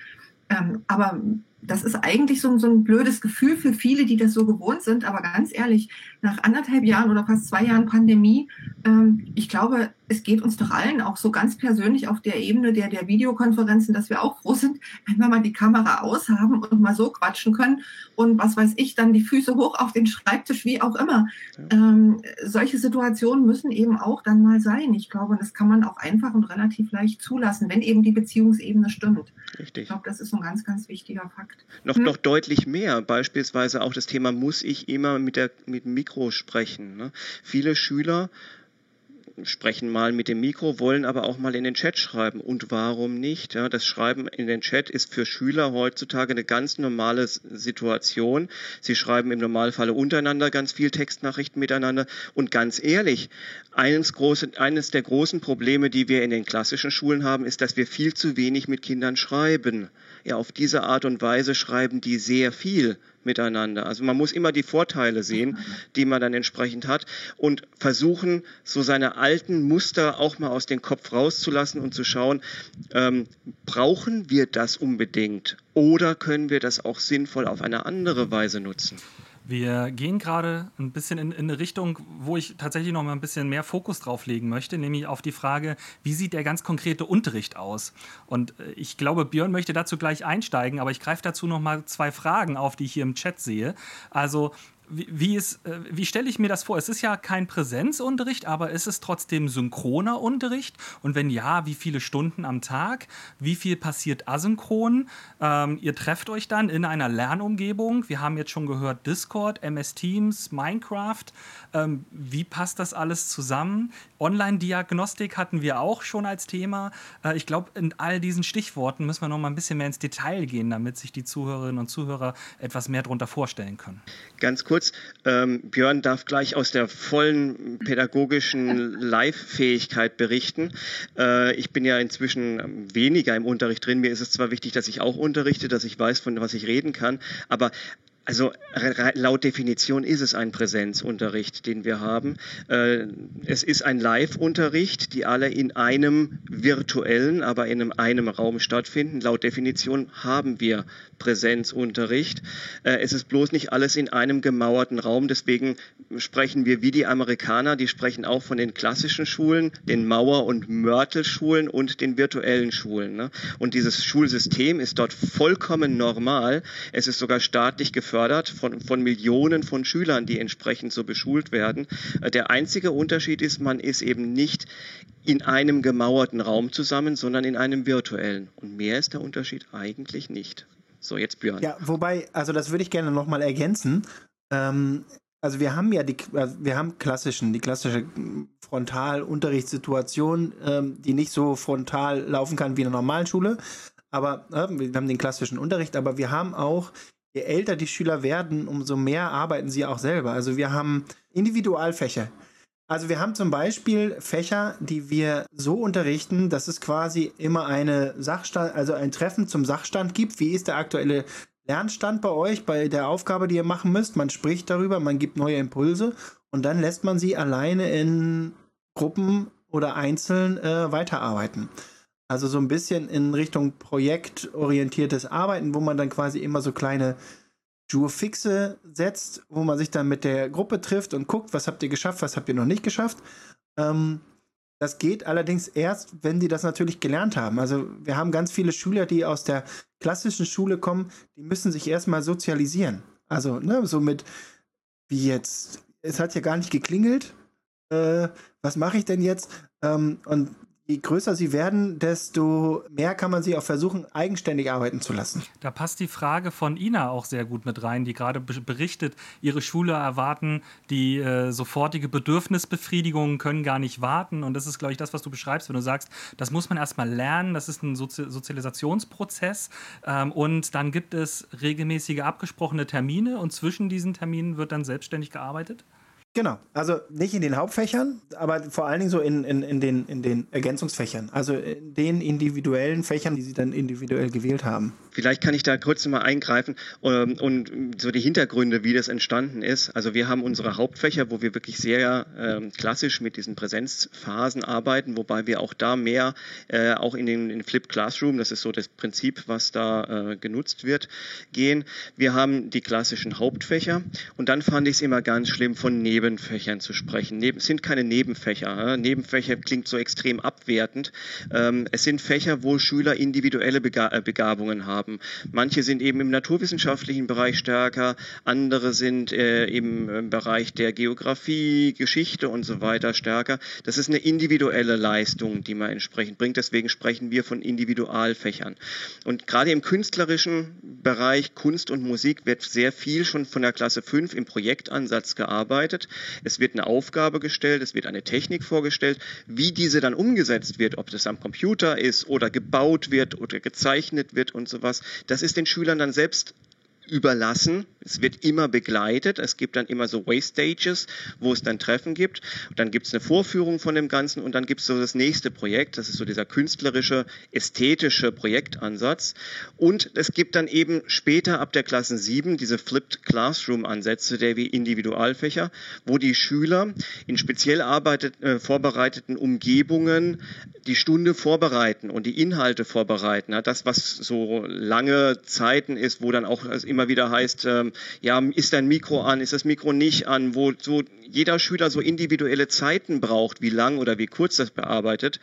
ähm, aber das ist eigentlich so, so ein blödes Gefühl für viele, die das so gewohnt sind. Aber ganz ehrlich, nach anderthalb Jahren oder fast zwei Jahren Pandemie, ähm, ich glaube, es geht uns doch allen auch so ganz persönlich auf der Ebene der, der Videokonferenzen, dass wir auch froh sind, wenn wir mal die Kamera aushaben und mal so quatschen können und was weiß ich, dann die Füße hoch auf den Schreibtisch, wie auch immer. Ähm, solche Situationen müssen eben auch dann mal sein. Ich glaube, das kann man auch einfach und relativ leicht zulassen, wenn eben die Beziehungsebene stimmt. Richtig. Ich glaube, das ist ein ganz, ganz wichtiger Fakt. Noch, hm? noch deutlich mehr, beispielsweise auch das Thema, muss ich immer mit, der, mit dem Mikro sprechen. Ne? Viele Schüler sprechen mal mit dem Mikro, wollen aber auch mal in den Chat schreiben. Und warum nicht? Ja, das Schreiben in den Chat ist für Schüler heutzutage eine ganz normale Situation. Sie schreiben im Normalfall untereinander ganz viel Textnachrichten miteinander. Und ganz ehrlich, eines, große, eines der großen Probleme, die wir in den klassischen Schulen haben, ist, dass wir viel zu wenig mit Kindern schreiben. Ja, auf diese Art und Weise schreiben die sehr viel miteinander. Also man muss immer die Vorteile sehen, die man dann entsprechend hat und versuchen, so seine alten Muster auch mal aus dem Kopf rauszulassen und zu schauen, ähm, brauchen wir das unbedingt oder können wir das auch sinnvoll auf eine andere Weise nutzen? Wir gehen gerade ein bisschen in, in, eine Richtung, wo ich tatsächlich noch mal ein bisschen mehr Fokus drauf legen möchte, nämlich auf die Frage, wie sieht der ganz konkrete Unterricht aus? Und äh, ich glaube, Björn möchte dazu gleich einsteigen, aber ich greife dazu noch mal zwei Fragen auf, die ich hier im Chat sehe. Also wie, wie, äh, wie stelle ich mir das vor? Es ist ja kein Präsenzunterricht, aber ist es trotzdem synchroner Unterricht? Und wenn ja, wie viele Stunden am Tag? Wie viel passiert asynchron? Ähm, ihr trefft euch dann in einer Lernumgebung. Wir haben jetzt schon gehört Discord, MS Teams, Minecraft. Ähm, wie passt das alles zusammen? Online-Diagnostik hatten wir auch schon als Thema. Äh, ich glaube, in all diesen Stichworten müssen wir noch mal ein bisschen mehr ins Detail gehen, damit sich die Zuhörerinnen und Zuhörer etwas mehr darunter vorstellen können. Ganz kurz, ähm, Björn darf gleich aus der vollen pädagogischen Live-Fähigkeit berichten. Äh, ich bin ja inzwischen weniger im Unterricht drin. Mir ist es zwar wichtig, dass ich auch unterrichte, dass ich weiß, von was ich reden kann, aber also laut Definition ist es ein Präsenzunterricht, den wir haben. Äh, es ist ein Live-Unterricht, die alle in einem virtuellen, aber in einem, Raum stattfinden. Laut Definition haben wir Präsenzunterricht. Äh, es ist bloß nicht alles in einem gemauerten Raum. Deswegen sprechen wir wie die Amerikaner, die sprechen auch von den klassischen Schulen, den Mauer- und Mörtelschulen und den virtuellen Schulen. Ne? Und dieses Schulsystem ist dort vollkommen normal. Es ist sogar staatlich gefördert von, von Millionen von Schülern, die entsprechend so beschult werden. Äh, der einzige Unterschied ist, man ist eben nicht in einem gemauerten Raum zusammen, sondern in einem virtuellen. Und mehr ist der Unterschied eigentlich nicht. So, jetzt Björn. Ja, wobei, also das würde ich gerne nochmal ergänzen. Ähm, also wir haben ja die, also wir haben klassischen, die klassische Frontalunterrichtssituation, ähm, die nicht so frontal laufen kann wie in einer normalen Schule. Aber äh, wir haben den klassischen Unterricht, aber wir haben auch je älter die Schüler werden, umso mehr arbeiten sie auch selber. Also wir haben Individualfächer. Also wir haben zum Beispiel Fächer, die wir so unterrichten, dass es quasi immer eine Sachstand, also ein Treffen zum Sachstand gibt. Wie ist der aktuelle Lernstand bei euch, bei der Aufgabe, die ihr machen müsst? Man spricht darüber, man gibt neue Impulse und dann lässt man sie alleine in Gruppen oder einzeln äh, weiterarbeiten. Also so ein bisschen in Richtung projektorientiertes Arbeiten, wo man dann quasi immer so kleine Jurfixe setzt, wo man sich dann mit der Gruppe trifft und guckt, was habt ihr geschafft, was habt ihr noch nicht geschafft. Ähm, Das geht allerdings erst, wenn die das natürlich gelernt haben. Also wir haben ganz viele Schüler, die aus der klassischen Schule kommen, die müssen sich erstmal sozialisieren. Also, ne, so mit, wie jetzt, es hat ja gar nicht geklingelt. Äh, was mache ich denn jetzt? Ähm, und je größer sie werden, desto mehr kann man sie auch versuchen, eigenständig arbeiten zu lassen. Da passt die Frage von Ina auch sehr gut mit rein, die gerade berichtet, ihre Schüler erwarten die äh, sofortige Bedürfnisbefriedigung, können gar nicht warten. Und das ist, glaube ich, das, was du beschreibst, wenn du sagst, das muss man erstmal lernen, das ist ein Sozi Sozialisationsprozess. Ähm, und dann gibt es regelmäßige abgesprochene Termine und zwischen diesen Terminen wird dann selbstständig gearbeitet? Genau, also nicht in den Hauptfächern, aber vor allen Dingen so in, in, in, den, in den Ergänzungsfächern, also in den individuellen Fächern, die sie dann individuell gewählt haben. Vielleicht kann ich da kurz mal eingreifen ähm, und so die Hintergründe, wie das entstanden ist. Also wir haben unsere Hauptfächer, wo wir wirklich sehr ähm, klassisch mit diesen Präsenzphasen arbeiten, wobei wir auch da mehr äh, auch in den in Flip Classroom, das ist so das Prinzip, was da äh, genutzt wird, gehen. Wir haben die klassischen Hauptfächer und dann fand ich es immer ganz schlimm von neben Nebenfächern zu sprechen. Es sind keine Nebenfächer. Nebenfächer klingt so extrem abwertend. Ähm, es sind Fächer, wo Schüler individuelle äh, Begabungen haben. Manche sind eben im naturwissenschaftlichen Bereich stärker, andere sind äh, im Bereich der Geografie, Geschichte und so weiter stärker. Das ist eine individuelle Leistung, die man entsprechend bringt. Deswegen sprechen wir von Individualfächern. Und gerade im künstlerischen Bereich Kunst und Musik wird sehr viel schon von der Klasse 5 im Projektansatz gearbeitet. Es wird eine Aufgabe gestellt, es wird eine Technik vorgestellt. Wie diese dann umgesetzt wird, ob das am Computer ist oder gebaut wird oder gezeichnet wird und sowas, das ist den Schülern dann selbst überlassen. Es wird immer begleitet. Es gibt dann immer so Waystages, wo es dann Treffen gibt. Dann gibt es eine Vorführung von dem Ganzen und dann gibt es so das nächste Projekt. Das ist so dieser künstlerische, ästhetische Projektansatz. Und es gibt dann eben später ab der Klasse 7 diese Flipped Classroom Ansätze der wie Individualfächer, wo die Schüler in speziell arbeitet, äh, vorbereiteten Umgebungen die Stunde vorbereiten und die Inhalte vorbereiten. Das, was so lange Zeiten ist, wo dann auch immer wieder heißt, ähm, ja, ist dein Mikro an, ist das Mikro nicht an, wo so jeder Schüler so individuelle Zeiten braucht, wie lang oder wie kurz das bearbeitet.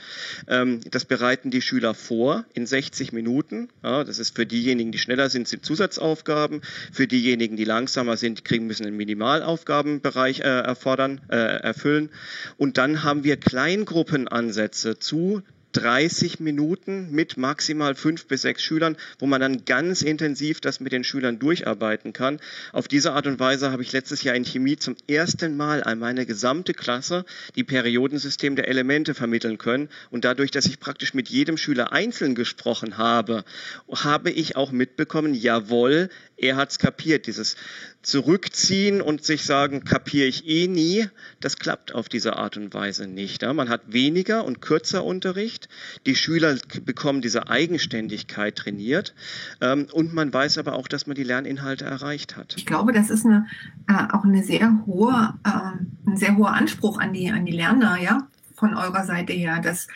Ähm, das bereiten die Schüler vor in 60 Minuten. Ja, das ist für diejenigen, die schneller sind, sind Zusatzaufgaben. Für diejenigen, die langsamer sind, kriegen müssen einen Minimalaufgabenbereich äh, erfordern, äh, erfüllen. Und dann haben wir Kleingruppenansätze zu 30 Minuten mit maximal fünf bis sechs Schülern, wo man dann ganz intensiv das mit den Schülern durcharbeiten kann. Auf diese Art und Weise habe ich letztes Jahr in Chemie zum ersten Mal an meine gesamte Klasse die Periodensystem der Elemente vermitteln können. Und dadurch, dass ich praktisch mit jedem Schüler einzeln gesprochen habe, habe ich auch mitbekommen, jawohl, er hat es kapiert. Dieses Zurückziehen und sich sagen, kapiere ich eh nie, das klappt auf diese Art und Weise nicht. Man hat weniger und kürzer Unterricht. Die Schüler bekommen diese Eigenständigkeit trainiert. Ähm, und man weiß aber auch, dass man die Lerninhalte erreicht hat. Ich glaube, das ist eine, äh, auch eine sehr hohe, äh, ein sehr hoher Anspruch an die, an die Lerner, ja, von eurer Seite her, dass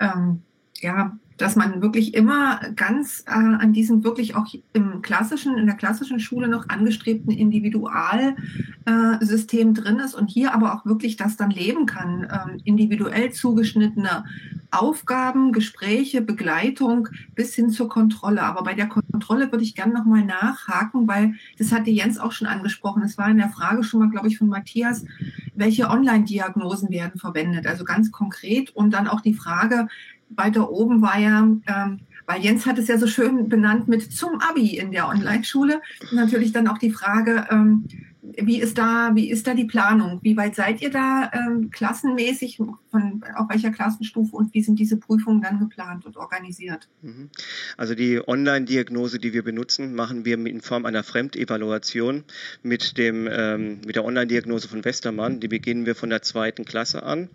ähm, ja, dass man wirklich immer ganz äh, an diesem wirklich auch im klassischen, in der klassischen Schule noch angestrebten Individualsystem äh, drin ist und hier aber auch wirklich das dann leben kann. Ähm, individuell zugeschnittene Aufgaben, Gespräche, Begleitung bis hin zur Kontrolle. Aber bei der Kontrolle würde ich gerne nochmal nachhaken, weil das hatte Jens auch schon angesprochen. Es war in der Frage schon mal, glaube ich, von Matthias, welche Online-Diagnosen werden verwendet? Also ganz konkret und dann auch die Frage, weiter oben war ja, ähm, weil Jens hat es ja so schön benannt mit zum Abi in der Online-Schule. Natürlich dann auch die Frage, ähm, wie ist da, wie ist da die Planung? Wie weit seid ihr da ähm, klassenmäßig, von auf welcher Klassenstufe und wie sind diese Prüfungen dann geplant und organisiert? Mhm. Also die Online-Diagnose, die wir benutzen, machen wir in Form einer Fremdevaluation mit dem ähm, mit der Online-Diagnose von Westermann. Die beginnen wir von der zweiten Klasse an,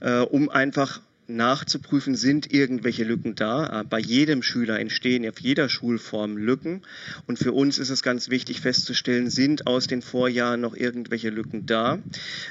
äh, um einfach nachzuprüfen, sind irgendwelche Lücken da. Äh, bei jedem Schüler entstehen auf jeder Schulform Lücken. Und für uns ist es ganz wichtig festzustellen, sind aus den Vorjahren noch irgendwelche Lücken da.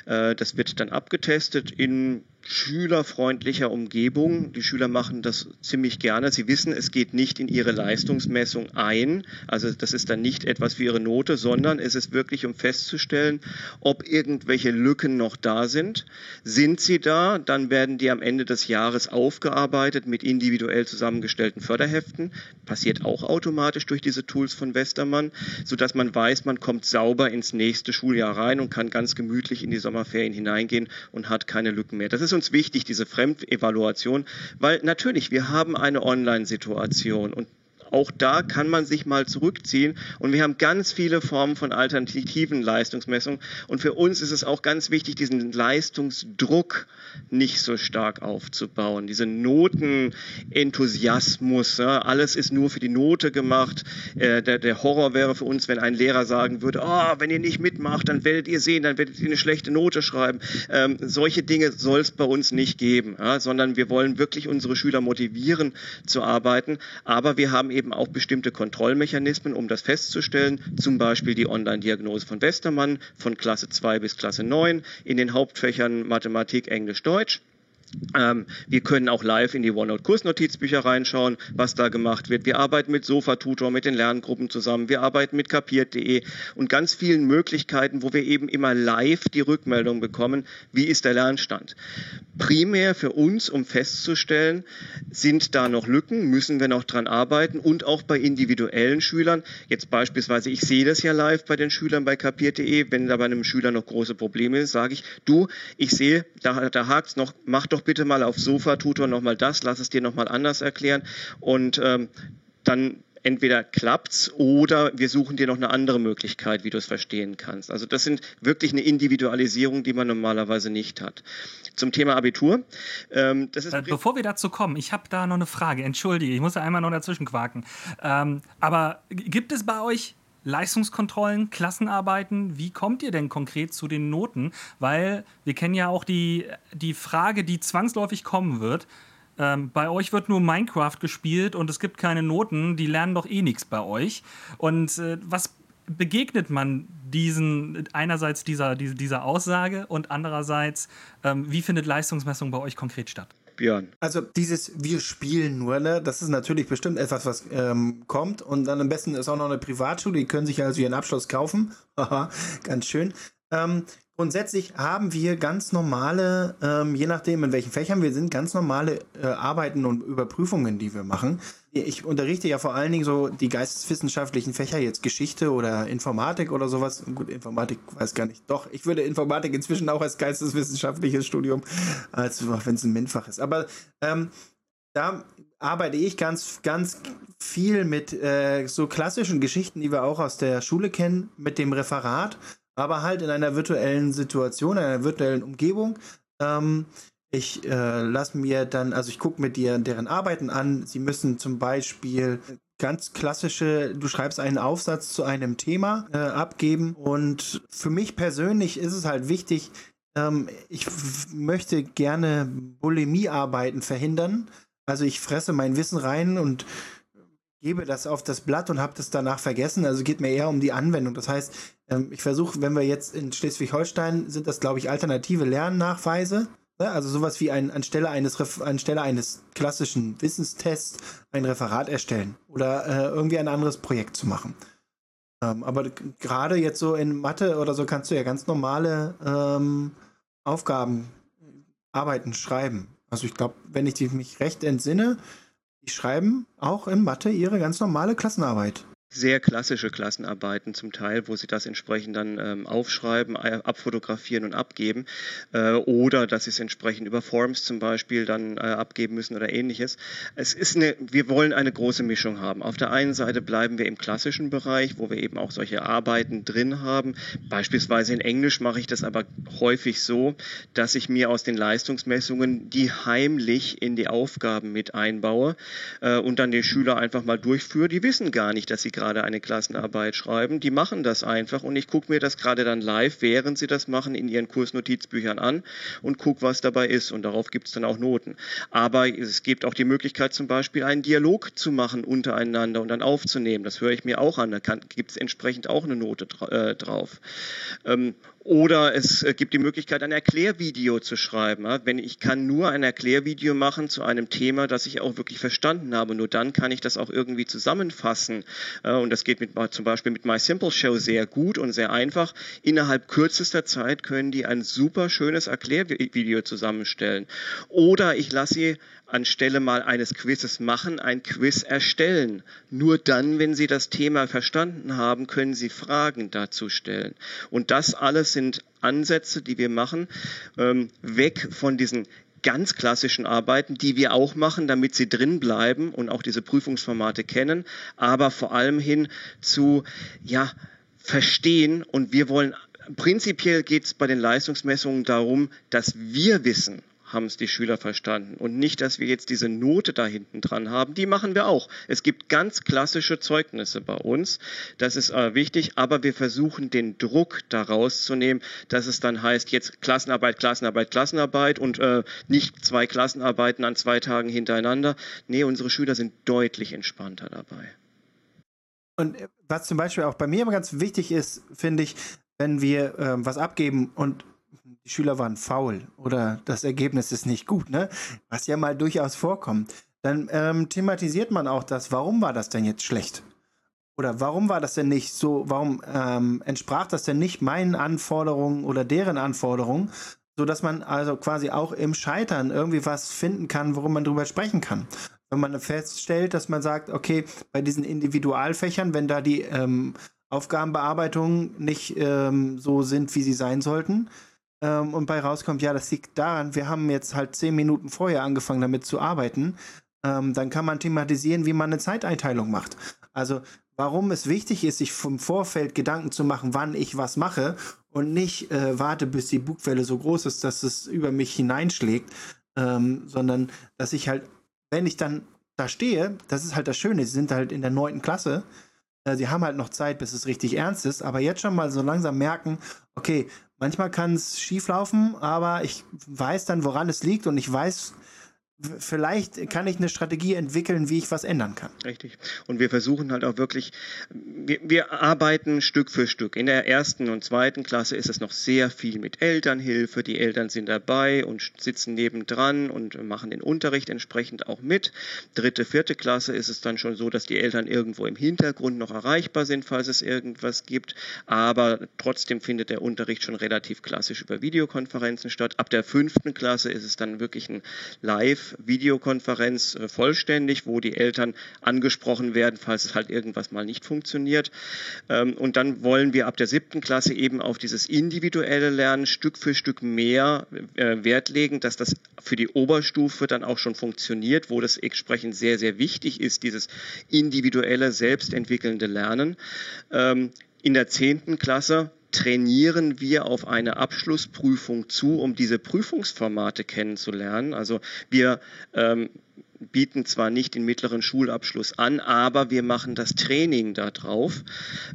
Äh, das wird dann abgetestet in schülerfreundlicher Umgebung. Die Schüler machen das ziemlich gerne. Sie wissen, es geht nicht in ihre Leistungsmessung ein. Also das ist dann nicht etwas für ihre Note, sondern es ist wirklich, um festzustellen, ob irgendwelche Lücken noch da sind. Sind sie da, dann werden die am Ende des Jahres aufgearbeitet mit individuell zusammengestellten Förderheften. Passiert auch automatisch durch diese Tools von Westermann, sodass man weiß, man kommt sauber ins nächste Schuljahr rein und kann ganz gemütlich in die Sommerferien hineingehen und hat keine Lücken mehr. Das ist uns wichtig, diese Fremdevaluation, weil natürlich, wir haben eine Online-Situation und auch da kann man sich mal zurückziehen. Und wir haben ganz viele Formen von alternativen Leistungsmessungen. Und für uns ist es auch ganz wichtig, diesen Leistungsdruck nicht so stark aufzubauen. Diese Notenenthusiasmus, ja, alles ist nur für die Note gemacht. Äh, der, der, Horror wäre für uns, wenn ein Lehrer sagen würde, oh, wenn ihr nicht mitmacht, dann werdet ihr sehen, dann werdet ihr eine schlechte Note schreiben. Ähm, solche Dinge soll es bei uns nicht geben, ja, sondern wir wollen wirklich unsere Schüler motivieren zu arbeiten. Aber wir haben eben eben auch bestimmte Kontrollmechanismen, um das festzustellen, zum Beispiel die Online-Diagnose von Westermann von Klasse 2 bis Klasse 9 in den Hauptfächern Mathematik, Englisch, Deutsch. Ähm, wir können auch live in die OneNote-Kursnotizbücher reinschauen, was da gemacht wird. Wir arbeiten mit Sofa-Tutor, mit den Lerngruppen zusammen. Wir arbeiten mit kapiert.de und ganz vielen Möglichkeiten, wo wir eben immer live die Rückmeldung bekommen, wie ist der Lernstand. Primär für uns, um festzustellen, sind da noch Lücken, müssen wir noch dran arbeiten und auch bei individuellen Schülern. Jetzt beispielsweise, ich sehe das ja live bei den Schülern bei kapiert.de, wenn da bei einem Schüler noch große Probleme ist, sage ich, du, ich sehe, da, da hakt es noch, mach doch bitte mal auf Sofa-Tutor nochmal das, lass es dir nochmal anders erklären und ähm, dann entweder klappt's oder wir suchen dir noch eine andere Möglichkeit, wie du es verstehen kannst. Also das sind wirklich eine Individualisierung, die man normalerweise nicht hat. Zum Thema Abitur. Ähm, das ist äh, Bevor wir dazu kommen, ich habe da noch eine Frage. Entschuldige, ich muss da einmal noch dazwischen quaken. Ähm, aber gibt es bei euch Leistungskontrollen, Klassenarbeiten, wie kommt ihr denn konkret zu den Noten? Weil wir kennen ja auch die, die Frage, die zwangsläufig kommen wird. Ähm, bei euch wird nur Minecraft gespielt und es gibt keine Noten, die lernen doch eh nichts bei euch. Und äh, was begegnet man diesen, einerseits dieser, dieser Aussage und andererseits, ähm, wie findet Leistungsmessung bei euch konkret statt? Björn. Also dieses Wir spielen nur, ne, das ist natürlich bestimmt etwas, was ähm, kommt. Und dann am besten ist auch noch eine Privatschule, die können sich also ihren Abschluss kaufen. [laughs] Haha, ganz schön. Ähm, grundsätzlich haben wir ganz normale, ähm, je nachdem in welchen Fächern wir sind, ganz normale äh, Arbeiten und Überprüfungen, die wir machen. Ich unterrichte ja vor allen Dingen so die geisteswissenschaftlichen Fächer, jetzt Geschichte oder Informatik oder sowas. Gut, Informatik weiß gar nicht. Doch, ich würde Informatik inzwischen auch als geisteswissenschaftliches Studium, als wenn es ein MINT-Fach ist. Aber ähm, da arbeite ich ganz, ganz viel mit äh, so klassischen Geschichten, die wir auch aus der Schule kennen, mit dem Referat, aber halt in einer virtuellen Situation, in einer virtuellen Umgebung. Ähm, ich äh, lasse mir dann, also ich gucke mir deren Arbeiten an. Sie müssen zum Beispiel ganz klassische, du schreibst einen Aufsatz zu einem Thema äh, abgeben. Und für mich persönlich ist es halt wichtig, ähm, ich möchte gerne Bulimie-Arbeiten verhindern. Also ich fresse mein Wissen rein und gebe das auf das Blatt und habe das danach vergessen. Also geht mir eher um die Anwendung. Das heißt, ähm, ich versuche, wenn wir jetzt in Schleswig-Holstein sind das, glaube ich, alternative Lernnachweise. Ne? Also sowas wie ein, anstelle, eines, anstelle eines klassischen Wissenstests ein Referat erstellen oder äh, irgendwie ein anderes Projekt zu machen. Ähm, aber gerade jetzt so in Mathe oder so kannst du ja ganz normale ähm, Aufgaben, Arbeiten schreiben. Also ich glaube, wenn ich mich recht entsinne, die schreiben auch in Mathe ihre ganz normale Klassenarbeit sehr klassische Klassenarbeiten zum Teil, wo sie das entsprechend dann ähm, aufschreiben, abfotografieren und abgeben äh, oder dass sie es entsprechend über Forms zum Beispiel dann äh, abgeben müssen oder ähnliches. Es ist eine, wir wollen eine große Mischung haben. Auf der einen Seite bleiben wir im klassischen Bereich, wo wir eben auch solche Arbeiten drin haben. Beispielsweise in Englisch mache ich das aber häufig so, dass ich mir aus den Leistungsmessungen die heimlich in die Aufgaben mit einbaue äh, und dann die Schüler einfach mal durchführe. Die wissen gar nicht, dass sie gerade gerade eine Klassenarbeit schreiben, die machen das einfach und ich gucke mir das gerade dann live, während sie das machen, in ihren Kursnotizbüchern an und gucke, was dabei ist und darauf gibt es dann auch Noten. Aber es gibt auch die Möglichkeit zum Beispiel einen Dialog zu machen untereinander und dann aufzunehmen. Das höre ich mir auch an, da gibt es entsprechend auch eine Note äh, drauf. Ähm, oder es äh, gibt die Möglichkeit, ein Erklärvideo zu schreiben. Wenn ich kann nur ein Erklärvideo machen zu einem Thema, das ich auch wirklich verstanden habe. Nur dann kann ich das auch irgendwie zusammenfassen. Und das geht mit, zum Beispiel mit My Simple Show sehr gut und sehr einfach. Innerhalb kürzester Zeit können die ein super schönes Erklärvideo zusammenstellen. Oder ich lasse sie anstelle mal eines Quizzes machen, ein Quiz erstellen. Nur dann, wenn Sie das Thema verstanden haben, können Sie Fragen dazu stellen. Und das alles sind Ansätze, die wir machen, ähm, weg von diesen ganz klassischen Arbeiten, die wir auch machen, damit sie drin bleiben und auch diese Prüfungsformate kennen, aber vor allem hin zu, ja, verstehen und wir wollen Prinzipiell geht es bei den Leistungsmessungen darum, dass wir wissen, haben es die Schüler verstanden. Und nicht, dass wir jetzt diese Note da hinten dran haben. Die machen wir auch. Es gibt ganz klassische Zeugnisse bei uns. Das ist äh, wichtig. Aber wir versuchen den Druck daraus zu nehmen, dass es dann heißt, jetzt Klassenarbeit, Klassenarbeit, Klassenarbeit und äh, nicht zwei Klassenarbeiten an zwei Tagen hintereinander. Nee, unsere Schüler sind deutlich entspannter dabei. Und äh, was zum Beispiel auch bei mir immer ganz wichtig ist, finde ich, wenn wir äh, was abgeben und die Schüler waren faul oder das Ergebnis ist nicht gut, ne? Was ja mal durchaus vorkommt. Dann ähm, thematisiert man auch das, warum war das denn jetzt schlecht? Oder warum war das denn nicht so, warum ähm, entsprach das denn nicht meinen Anforderungen oder deren Anforderungen, sodass man also quasi auch im Scheitern irgendwie was finden kann, worum man drüber sprechen kann. Wenn man feststellt, dass man sagt, okay, bei diesen Individualfächern, wenn da die ähm, Aufgabenbearbeitungen nicht ähm, so sind, wie sie sein sollten, ähm, und bei rauskommt, ja, das liegt daran, wir haben jetzt halt zehn Minuten vorher angefangen damit zu arbeiten, ähm, dann kann man thematisieren, wie man eine Zeiteinteilung macht. Also warum es wichtig ist, sich vom Vorfeld Gedanken zu machen, wann ich was mache und nicht äh, warte, bis die Bugwelle so groß ist, dass es über mich hineinschlägt, ähm, sondern dass ich halt, wenn ich dann da stehe, das ist halt das Schöne, sie sind halt in der neunten Klasse, sie haben halt noch Zeit, bis es richtig ernst ist, aber jetzt schon mal so langsam merken, okay, Manchmal kann es schief laufen, aber ich weiß dann, woran es liegt und ich weiß, vielleicht kann ich eine Strategie entwickeln, wie ich was ändern kann. Richtig. Und wir versuchen halt auch wirklich, wir, wir, arbeiten Stück für Stück. In der ersten und zweiten Klasse ist es noch sehr viel mit Elternhilfe. Die Eltern sind dabei und sitzen nebendran und machen den Unterricht entsprechend auch mit. Dritte, vierte Klasse ist es dann schon so, dass die Eltern irgendwo im Hintergrund noch erreichbar sind, falls es irgendwas gibt. Aber trotzdem findet der Unterricht schon relativ klassisch über Videokonferenzen statt. Ab der fünften Klasse ist es dann wirklich ein Live Videokonferenz äh, vollständig, wo die Eltern angesprochen werden, falls es halt irgendwas mal nicht funktioniert. Ähm, und dann wollen wir ab der siebten Klasse eben auf dieses individuelle Lernen Stück für Stück mehr äh, Wert legen, dass das für die Oberstufe dann auch schon funktioniert, wo das entsprechend sehr, sehr wichtig ist, dieses individuelle, selbstentwickelnde Lernen. Ähm, in der zehnten Klasse trainieren wir auf eine Abschlussprüfung zu, um diese Prüfungsformate kennenzulernen. Also wir ähm, bieten zwar nicht den mittleren Schulabschluss an, aber wir machen das Training da drauf,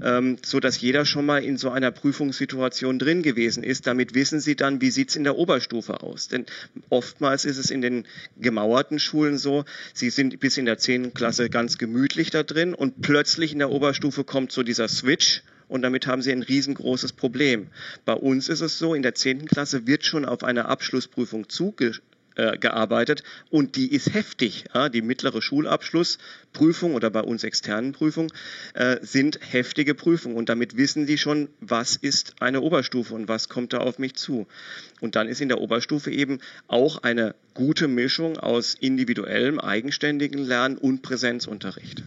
ähm, so jeder schon mal in so einer Prüfungssituation drin gewesen ist. Damit wissen Sie dann, wie sieht's in der Oberstufe aus. Denn oftmals ist es in den gemauerten Schulen so, Sie sind bis in der 10. Klasse ganz gemütlich da drin und plötzlich in der Oberstufe kommt so dieser Switch und damit haben sie ein riesengroßes Problem. Bei uns ist es so, in der 10. Klasse wird schon auf eine Abschlussprüfung zugearbeitet äh, und die ist heftig. die mittlere Schulabschlussprüfung oder bei uns externen Prüfungen äh, sind heftige Prüfungen und damit wissen die schon, was ist eine Oberstufe und was kommt da auf mich zu. Und dann ist in der Oberstufe eben auch eine gute Mischung aus individuellem, eigenständigen Lernen und Präsenzunterricht.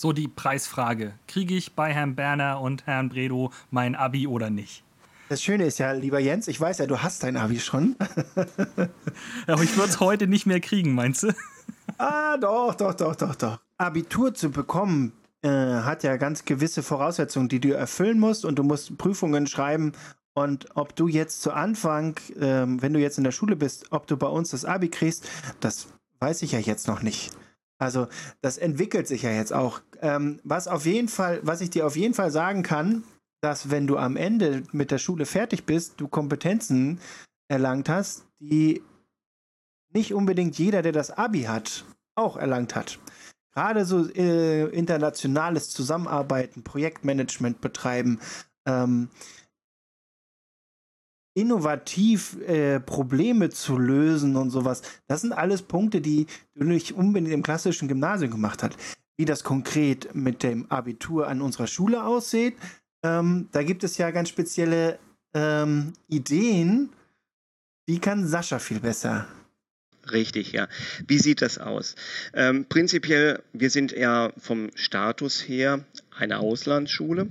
So die Preisfrage. Kriege ich bei Herrn Berner und Herrn Bredow mein Abi oder nicht? Das Schöne ist ja, lieber Jens, ich weiß ja, du hast dein Abi schon. [laughs] Aber ich würde es heute nicht mehr kriegen, meinst du? [laughs] ah, doch, doch, doch, doch, doch. Abitur zu bekommen äh, hat ja ganz gewisse Voraussetzungen, die du erfüllen musst und du musst Prüfungen schreiben. Und ob du jetzt zu Anfang, äh, wenn du jetzt in der Schule bist, ob du bei uns das Abi kriegst, das weiß ich ja jetzt noch nicht. Also das entwickelt sich ja jetzt auch. Ähm, was auf jeden Fall, was ich dir auf jeden Fall sagen kann, dass wenn du am Ende mit der Schule fertig bist, du Kompetenzen erlangt hast, die nicht unbedingt jeder, der das Abi hat, auch erlangt hat. Gerade so äh, internationales Zusammenarbeiten, Projektmanagement betreiben, ähm, innovativ äh, Probleme zu lösen und sowas. Das sind alles Punkte, die du nicht unbedingt im klassischen Gymnasium gemacht hast. Wie das konkret mit dem Abitur an unserer Schule aussieht, ähm, da gibt es ja ganz spezielle ähm, Ideen. Die kann Sascha viel besser Richtig, ja. Wie sieht das aus? Ähm, prinzipiell, wir sind eher vom Status her eine Auslandsschule.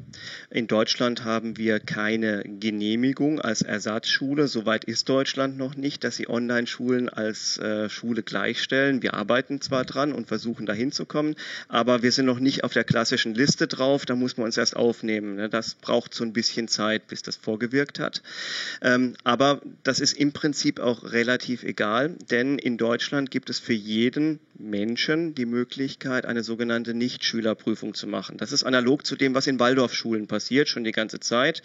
In Deutschland haben wir keine Genehmigung als Ersatzschule. Soweit ist Deutschland noch nicht, dass sie Online-Schulen als äh, Schule gleichstellen. Wir arbeiten zwar dran und versuchen dahin zu kommen, aber wir sind noch nicht auf der klassischen Liste drauf. Da muss man uns erst aufnehmen. Ne? Das braucht so ein bisschen Zeit, bis das vorgewirkt hat. Ähm, aber das ist im Prinzip auch relativ egal, denn in Deutschland gibt es für jeden Menschen die Möglichkeit, eine sogenannte Nichtschülerprüfung zu machen. Das ist analog zu dem, was in Waldorfschulen passiert, schon die ganze Zeit.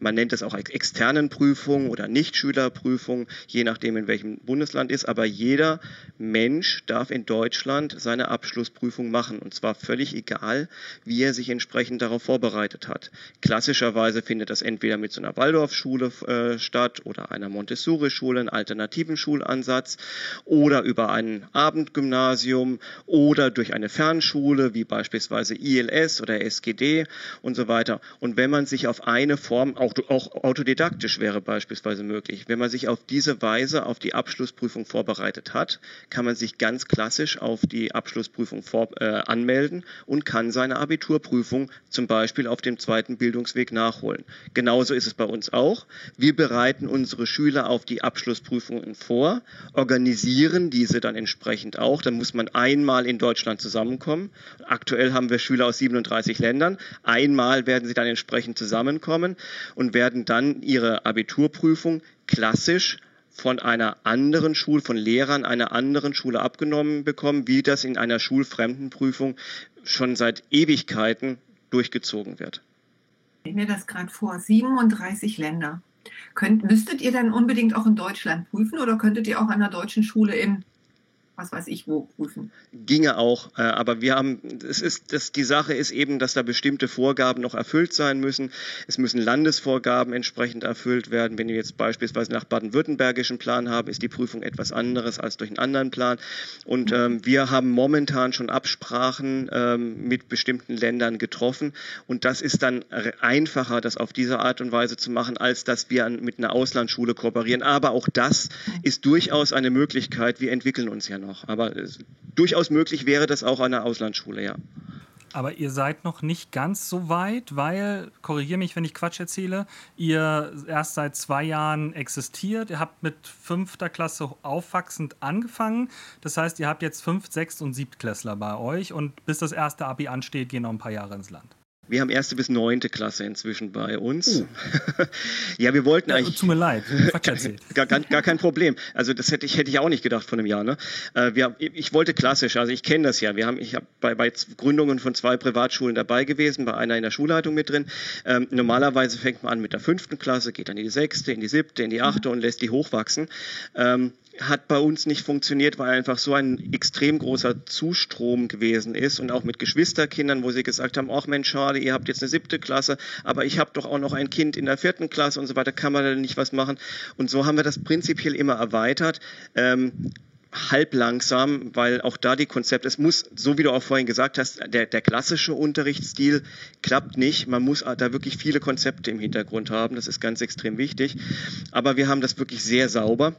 Man nennt es auch externen Prüfung oder Nichtschülerprüfung, je nachdem, in welchem Bundesland ist. Aber jeder Mensch darf in Deutschland seine Abschlussprüfung machen. Und zwar völlig egal, wie er sich entsprechend darauf vorbereitet hat. Klassischerweise findet das entweder mit so einer Waldorfschule äh, statt oder einer Montessori-Schule, einen alternativen Schulansatz oder über ein Abendgymnasium oder durch eine Fernschule wie beispielsweise ILS oder SGD und so weiter. Und wenn man sich auf eine Form, auch, auch autodidaktisch wäre beispielsweise möglich, wenn man sich auf diese Weise auf die Abschlussprüfung vorbereitet hat, kann man sich ganz klassisch auf die Abschlussprüfung vor, äh, anmelden und kann seine Abiturprüfung zum Beispiel auf dem zweiten Bildungsweg nachholen. Genauso ist es bei uns auch. Wir bereiten unsere Schüler auf die Abschlussprüfungen vor, organisieren diese dann entsprechend auch. Dann muss man einmal in Deutschland zusammenkommen. Aktuell haben wir Schüler aus 37 Ländern. Einmal werden sie dann entsprechend zusammenkommen und werden dann ihre Abiturprüfung klassisch von einer anderen Schule, von Lehrern einer anderen Schule abgenommen bekommen, wie das in einer Schulfremdenprüfung schon seit Ewigkeiten durchgezogen wird. Ich mir das gerade vor, 37 Länder. Könnt, müsstet ihr dann unbedingt auch in Deutschland prüfen oder könntet ihr auch an einer deutschen Schule in was weiß ich wo prüfen. Ginge auch, äh, aber wir haben, es ist, das, die Sache ist eben, dass da bestimmte Vorgaben noch erfüllt sein müssen. Es müssen Landesvorgaben entsprechend erfüllt werden. Wenn wir jetzt beispielsweise nach baden-württembergischen Plan haben, ist die Prüfung etwas anderes als durch einen anderen Plan. Und ähm, wir haben momentan schon Absprachen ähm, mit bestimmten Ländern getroffen. Und das ist dann einfacher, das auf diese Art und Weise zu machen, als dass wir an, mit einer Auslandsschule kooperieren. Aber auch das ist durchaus eine Möglichkeit. Wir entwickeln uns ja noch noch. Aber es, durchaus möglich wäre das auch an einer Auslandsschule, ja. Aber ihr seid noch nicht ganz so weit, weil, korrigiere mich, wenn ich Quatsch erzähle, ihr erst seit zwei Jahren existiert. Ihr habt mit fünfter Klasse aufwachsend angefangen. Das heißt, ihr habt jetzt fünf, sechs und Siebtklässler bei euch und bis das erste Abi ansteht, gehen noch ein paar Jahre ins Land. Wir haben erste bis neunte Klasse inzwischen bei uns. Oh. [laughs] ja, wir wollten eigentlich. Ja, tut mir leid, gar, gar, gar kein Problem. Also das hätte ich, hätte ich auch nicht gedacht von einem Jahr. Ne? Äh, wir, ich wollte klassisch, also ich kenne das ja. Wir haben, ich habe bei, bei Gründungen von zwei Privatschulen dabei gewesen, bei einer in der Schulleitung mit drin. Ähm, normalerweise fängt man an mit der fünften Klasse, geht dann in die sechste, in die siebte, in die achte und lässt die hochwachsen. Ähm, hat bei uns nicht funktioniert, weil einfach so ein extrem großer Zustrom gewesen ist und auch mit Geschwisterkindern, wo sie gesagt haben, ach Mensch, schade, ihr habt jetzt eine siebte Klasse, aber ich habe doch auch noch ein Kind in der vierten Klasse und so weiter, kann man da nicht was machen? Und so haben wir das prinzipiell immer erweitert. Ähm, halb langsam, weil auch da die Konzepte, es muss, so wie du auch vorhin gesagt hast, der, der klassische Unterrichtsstil klappt nicht. Man muss da wirklich viele Konzepte im Hintergrund haben. Das ist ganz extrem wichtig. Aber wir haben das wirklich sehr sauber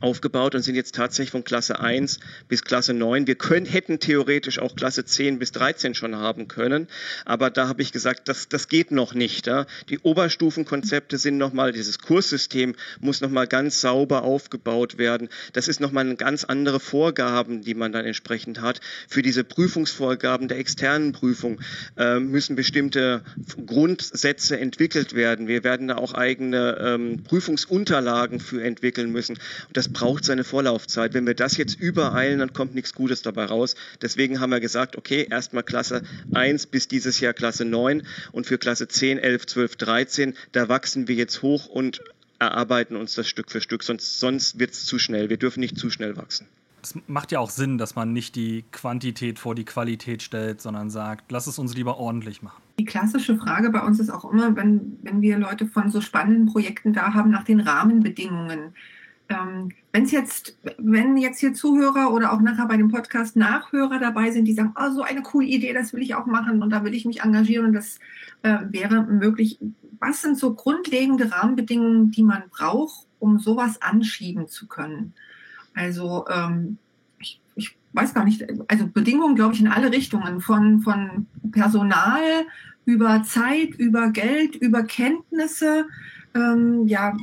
aufgebaut und sind jetzt tatsächlich von Klasse 1 bis Klasse 9. Wir können, hätten theoretisch auch Klasse 10 bis 13 schon haben können, aber da habe ich gesagt, das, das geht noch nicht. Ja. Die Oberstufenkonzepte sind nochmal, dieses Kurssystem muss nochmal ganz sauber aufgebaut werden. Das ist nochmal ganz andere Vorgaben, die man dann entsprechend hat. Für diese Prüfungsvorgaben der externen Prüfung äh, müssen bestimmte Grundsätze entwickelt werden. Wir werden da auch eigene ähm, Prüfungsunterlagen für entwickeln müssen. Das das braucht seine Vorlaufzeit. Wenn wir das jetzt übereilen, dann kommt nichts Gutes dabei raus. Deswegen haben wir gesagt, okay, erstmal Klasse 1 bis dieses Jahr Klasse 9 und für Klasse 10, 11, 12, 13, da wachsen wir jetzt hoch und erarbeiten uns das Stück für Stück, sonst, sonst wird es zu schnell. Wir dürfen nicht zu schnell wachsen. Es macht ja auch Sinn, dass man nicht die Quantität vor die Qualität stellt, sondern sagt, lass es uns lieber ordentlich machen. Die klassische Frage bei uns ist auch immer, wenn, wenn wir Leute von so spannenden Projekten da haben, nach den Rahmenbedingungen. Ähm, wenn's jetzt, wenn jetzt hier Zuhörer oder auch nachher bei dem Podcast Nachhörer dabei sind, die sagen, oh, so eine coole Idee, das will ich auch machen und da will ich mich engagieren und das äh, wäre möglich. Was sind so grundlegende Rahmenbedingungen, die man braucht, um sowas anschieben zu können? Also ähm, ich, ich weiß gar nicht, also Bedingungen, glaube ich, in alle Richtungen, von, von Personal über Zeit, über Geld, über Kenntnisse. Ähm, ja,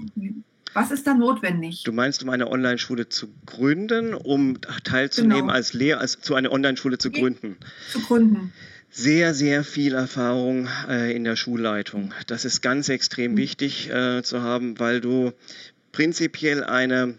was ist da notwendig? Du meinst, um eine Online-Schule zu gründen, um teilzunehmen genau. als Lehr, als zu einer Online-Schule zu gründen? Zu gründen sehr, sehr viel Erfahrung äh, in der Schulleitung. Das ist ganz extrem mhm. wichtig äh, zu haben, weil du prinzipiell eine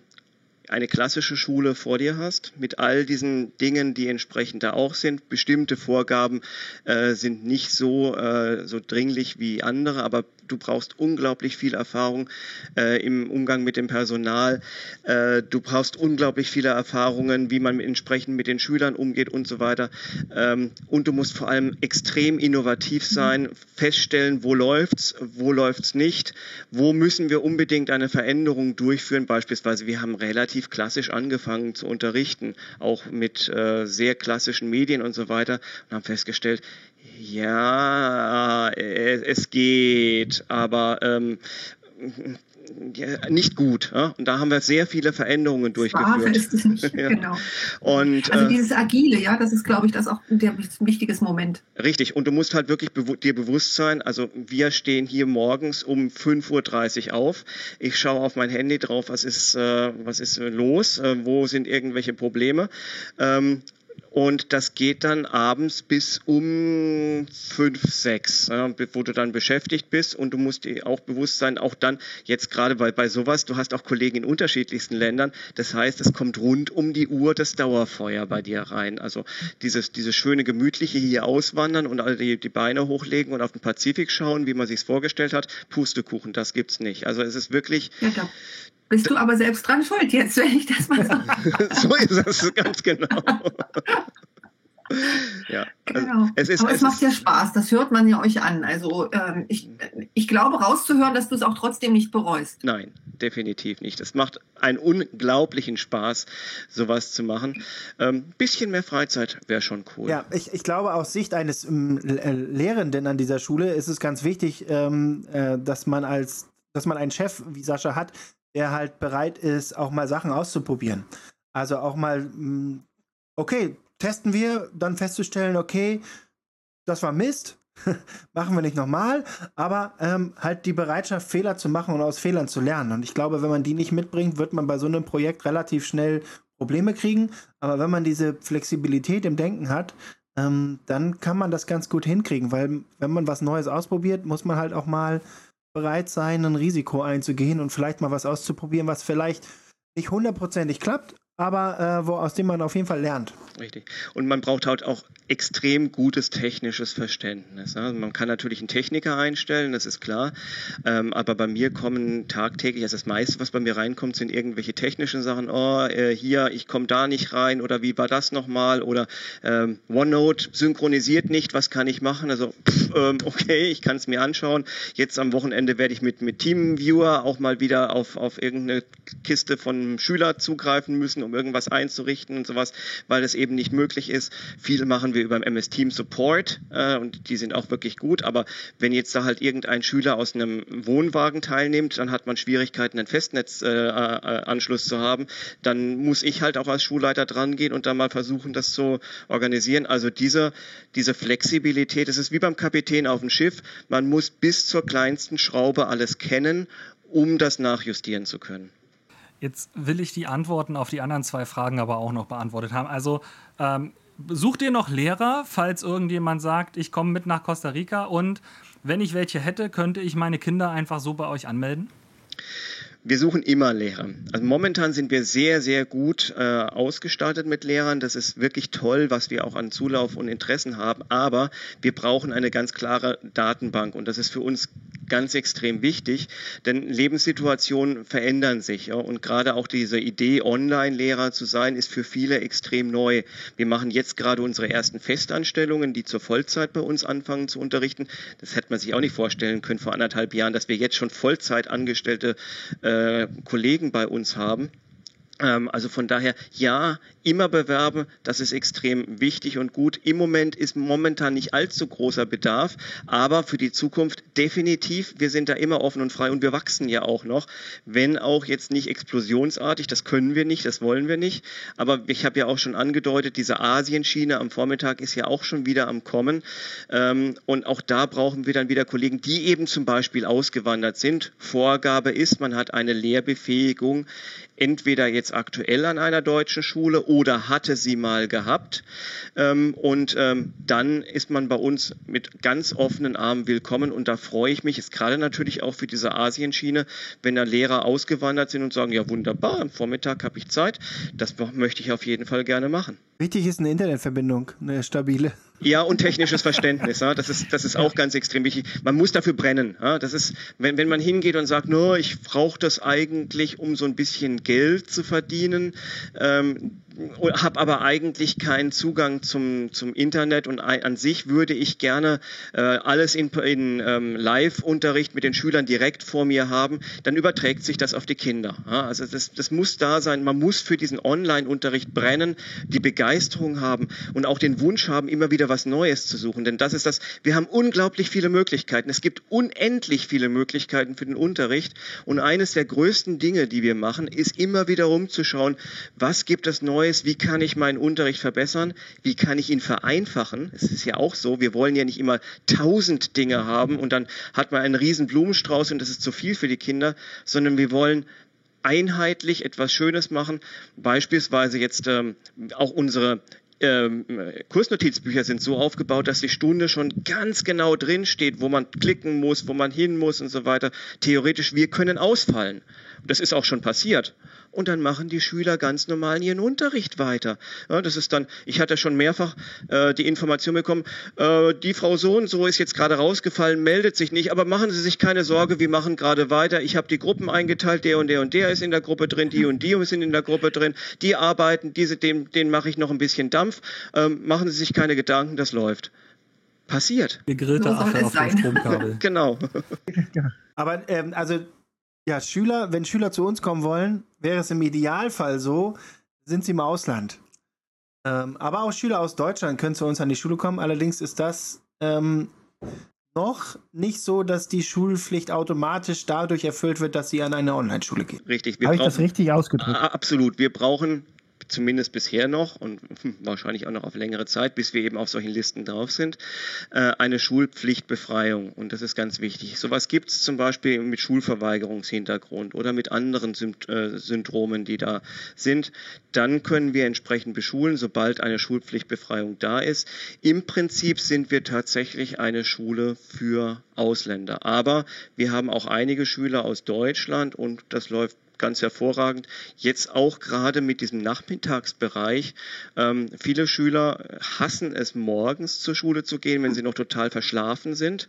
eine klassische Schule vor dir hast, mit all diesen Dingen, die entsprechend da auch sind. Bestimmte Vorgaben äh, sind nicht so, äh, so dringlich wie andere, aber du brauchst unglaublich viel Erfahrung äh, im Umgang mit dem Personal. Äh, du brauchst unglaublich viele Erfahrungen, wie man entsprechend mit den Schülern umgeht und so weiter. Ähm, und du musst vor allem extrem innovativ sein, feststellen, wo läuft's, wo läuft's nicht, wo müssen wir unbedingt eine Veränderung durchführen. Beispielsweise, wir haben relativ klassisch angefangen zu unterrichten, auch mit äh, sehr klassischen Medien und so weiter und haben festgestellt, ja, es geht, aber ähm, ja, nicht gut. Ja? Und da haben wir sehr viele Veränderungen durchgeführt. ist es nicht, [laughs] ja. genau. Und, also äh, dieses Agile, ja, das ist, glaube ich, das auch ein wichtiges Moment. Richtig. Und du musst halt wirklich bewu dir bewusst sein, also wir stehen hier morgens um 5.30 Uhr auf. Ich schaue auf mein Handy drauf, was ist, äh, was ist los, äh, wo sind irgendwelche Probleme. Ähm, und das geht dann abends bis um fünf, sechs, ja, wo du dann beschäftigt bist. Und du musst dir auch bewusst sein, auch dann jetzt gerade bei, bei sowas, du hast auch Kollegen in unterschiedlichsten Ländern. Das heißt, es kommt rund um die Uhr das Dauerfeuer bei dir rein. Also dieses, dieses schöne Gemütliche hier auswandern und alle die, die Beine hochlegen und auf den Pazifik schauen, wie man sich's vorgestellt hat. Pustekuchen, das gibt's nicht. Also es ist wirklich, ja, bist du aber selbst dran schuld jetzt, [laughs] wenn ich das mal so. [laughs] so ist es ganz genau. [laughs] ja, also genau. es ist, aber es, es macht ja Spaß, das hört man ja euch an. Also ähm, ich, ich glaube rauszuhören, dass du es auch trotzdem nicht bereust. Nein, definitiv nicht. Es macht einen unglaublichen Spaß, sowas zu machen. Ähm, bisschen mehr Freizeit wäre schon cool. Ja, ich, ich glaube, aus Sicht eines ähm, Lehrenden an dieser Schule ist es ganz wichtig, ähm, äh, dass man als dass man einen Chef wie Sascha hat, der halt bereit ist, auch mal Sachen auszuprobieren. Also auch mal, mm, okay, testen wir, dann festzustellen, okay, das war Mist, [laughs] machen wir nicht nochmal, aber ähm, halt die Bereitschaft, Fehler zu machen und aus Fehlern zu lernen. Und ich glaube, wenn man die nicht mitbringt, wird man bei so einem Projekt relativ schnell Probleme kriegen. Aber wenn man diese Flexibilität im Denken hat, ähm, dann kann man das ganz gut hinkriegen, weil wenn man was Neues ausprobiert, muss man halt auch mal bereit sein, ein Risiko einzugehen und vielleicht mal was auszuprobieren, was vielleicht nicht hundertprozentig klappt, aber äh, wo, aus dem man auf jeden Fall lernt. Richtig. Und man braucht halt auch extrem gutes technisches Verständnis. Also man kann natürlich einen Techniker einstellen, das ist klar. Ähm, aber bei mir kommen tagtäglich, also das meiste, was bei mir reinkommt, sind irgendwelche technischen Sachen. Oh, äh, hier, ich komme da nicht rein oder wie war das nochmal? Oder ähm, OneNote synchronisiert nicht, was kann ich machen? Also, pff, ähm, okay, ich kann es mir anschauen. Jetzt am Wochenende werde ich mit, mit Teamviewer auch mal wieder auf, auf irgendeine Kiste von Schüler zugreifen müssen, um irgendwas einzurichten und sowas, weil das eben nicht möglich ist. Viel machen wir über MS Team Support äh, und die sind auch wirklich gut, aber wenn jetzt da halt irgendein Schüler aus einem Wohnwagen teilnimmt, dann hat man Schwierigkeiten, einen Festnetzanschluss äh, äh, zu haben. Dann muss ich halt auch als Schulleiter dran gehen und dann mal versuchen, das zu organisieren. Also diese, diese Flexibilität, es ist wie beim Kapitän auf dem Schiff. Man muss bis zur kleinsten Schraube alles kennen, um das nachjustieren zu können. Jetzt will ich die Antworten auf die anderen zwei Fragen aber auch noch beantwortet haben. Also ähm, sucht ihr noch Lehrer, falls irgendjemand sagt, ich komme mit nach Costa Rica und wenn ich welche hätte, könnte ich meine Kinder einfach so bei euch anmelden? wir suchen immer Lehrer. Also momentan sind wir sehr, sehr gut äh, ausgestattet mit Lehrern. Das ist wirklich toll, was wir auch an Zulauf und Interessen haben. Aber wir brauchen eine ganz klare Datenbank und das ist für uns ganz extrem wichtig, denn Lebenssituationen verändern sich. Ja? Und gerade auch diese Idee, Online-Lehrer zu sein, ist für viele extrem neu. Wir machen jetzt gerade unsere ersten Festanstellungen, die zur Vollzeit bei uns anfangen zu unterrichten. Das hätte man sich auch nicht vorstellen können vor anderthalb Jahren, dass wir jetzt schon Vollzeitangestellte äh, äh, Kollegen bei uns haben. Ähm, also von daher, ja, immer bewerben, das ist extrem wichtig und gut. Im Moment ist momentan nicht allzu großer Bedarf, aber für die Zukunft definitiv. Wir sind da immer offen und frei und wir wachsen ja auch noch, wenn auch jetzt nicht explosionsartig. Das können wir nicht, das wollen wir nicht. Aber ich habe ja auch schon angedeutet, diese Asienschiene am Vormittag ist ja auch schon wieder am Kommen. Ähm, und auch da brauchen wir dann wieder Kollegen, die eben zum Beispiel ausgewandert sind. Vorgabe ist, man hat eine Lehrbefähigung entweder jetzt aktuell an einer deutschen Schule oder hatte sie mal gehabt. Ähm, und ähm, dann ist man bei uns mit ganz offenen Armen willkommen und da freue ich mich, ist gerade natürlich auch für diese Asienschiene, wenn da Lehrer ausgewandert sind und sagen, ja wunderbar, am Vormittag habe ich Zeit, das möchte ich auf jeden Fall gerne machen. Wichtig ist eine Internetverbindung, eine stabile. Ja, und technisches Verständnis. Ja, das ist, das ist auch ganz extrem wichtig. Man muss dafür brennen. Ja, das ist, wenn, wenn man hingeht und sagt, nur ich brauche das eigentlich, um so ein bisschen Geld zu verdienen, ähm, habe aber eigentlich keinen Zugang zum, zum Internet und an sich würde ich gerne äh, alles in, in ähm, Live-Unterricht mit den Schülern direkt vor mir haben, dann überträgt sich das auf die Kinder. Ja, also das, das muss da sein. Man muss für diesen Online-Unterricht brennen, die Begeisterung haben und auch den Wunsch haben, immer wieder was Neues zu suchen. Denn das ist das, wir haben unglaublich viele Möglichkeiten. Es gibt unendlich viele Möglichkeiten für den Unterricht und eines der größten Dinge, die wir machen, ist immer wieder rumzuschauen, was gibt es Neues Neues, wie kann ich meinen Unterricht verbessern, wie kann ich ihn vereinfachen. Es ist ja auch so, wir wollen ja nicht immer tausend Dinge haben und dann hat man einen riesen Blumenstrauß und das ist zu viel für die Kinder, sondern wir wollen einheitlich etwas Schönes machen. Beispielsweise jetzt ähm, auch unsere ähm, Kursnotizbücher sind so aufgebaut, dass die Stunde schon ganz genau drin steht, wo man klicken muss, wo man hin muss und so weiter. Theoretisch, wir können ausfallen. Das ist auch schon passiert und dann machen die Schüler ganz normal ihren Unterricht weiter. Ja, das ist dann, ich hatte schon mehrfach äh, die Information bekommen, äh, die Frau so und so ist jetzt gerade rausgefallen, meldet sich nicht, aber machen Sie sich keine Sorge, wir machen gerade weiter. Ich habe die Gruppen eingeteilt, der und der und der ist in der Gruppe drin, die und die sind in der Gruppe drin, die arbeiten, diese, dem, denen mache ich noch ein bisschen Dampf. Ähm, machen Sie sich keine Gedanken, das läuft. Passiert. Gegrillte so Affe auf dem Stromkabel. [laughs] genau. [laughs] Aber ähm, also ja, Schüler, wenn Schüler zu uns kommen wollen, wäre es im Idealfall so, sind sie im Ausland. Ähm, aber auch Schüler aus Deutschland können zu uns an die Schule kommen. Allerdings ist das ähm, noch nicht so, dass die Schulpflicht automatisch dadurch erfüllt wird, dass sie an eine Online-Schule gehen. Richtig. Habe ich das richtig ausgedrückt? Absolut. Wir brauchen zumindest bisher noch und [laughs] wahrscheinlich auch noch auf längere Zeit, bis wir eben auf solchen Listen drauf sind, äh, eine Schulpflichtbefreiung. Und das ist ganz wichtig. Sowas gibt es zum Beispiel mit Schulverweigerungshintergrund oder mit anderen äh, Syndromen, die da sind. Dann können wir entsprechend beschulen, sobald eine Schulpflichtbefreiung da ist. Im Prinzip sind wir tatsächlich eine Schule für Ausländer. Aber wir haben auch einige Schüler aus Deutschland und das läuft ganz hervorragend. Jetzt auch gerade mit diesem Nachmittagsbereich. Ähm, viele Schüler hassen es, morgens zur Schule zu gehen, wenn sie noch total verschlafen sind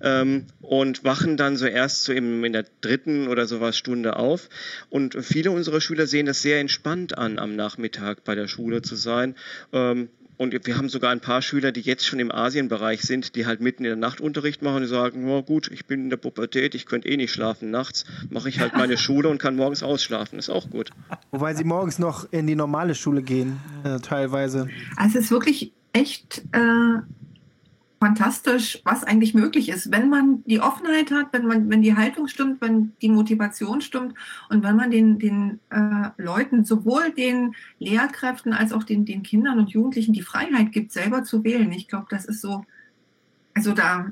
ähm, und wachen dann so erst so im, in der dritten oder sowas Stunde auf. Und viele unserer Schüler sehen das sehr entspannt an, am Nachmittag bei der Schule zu sein. Ähm, und wir haben sogar ein paar Schüler, die jetzt schon im Asienbereich sind, die halt mitten in der Nacht Unterricht machen und sagen, oh gut, ich bin in der Pubertät, ich könnte eh nicht schlafen nachts, mache ich halt meine Schule und kann morgens ausschlafen. Ist auch gut. Wobei sie morgens noch in die normale Schule gehen, äh, teilweise. Also es ist wirklich echt äh, fantastisch, was eigentlich möglich ist, wenn man die Offenheit hat, wenn man, wenn die Haltung stimmt, wenn die Motivation stimmt und wenn man den, den äh, Leuten, sowohl den Lehrkräften als auch den, den Kindern und Jugendlichen die Freiheit gibt, selber zu wählen. Ich glaube, das ist so, also da,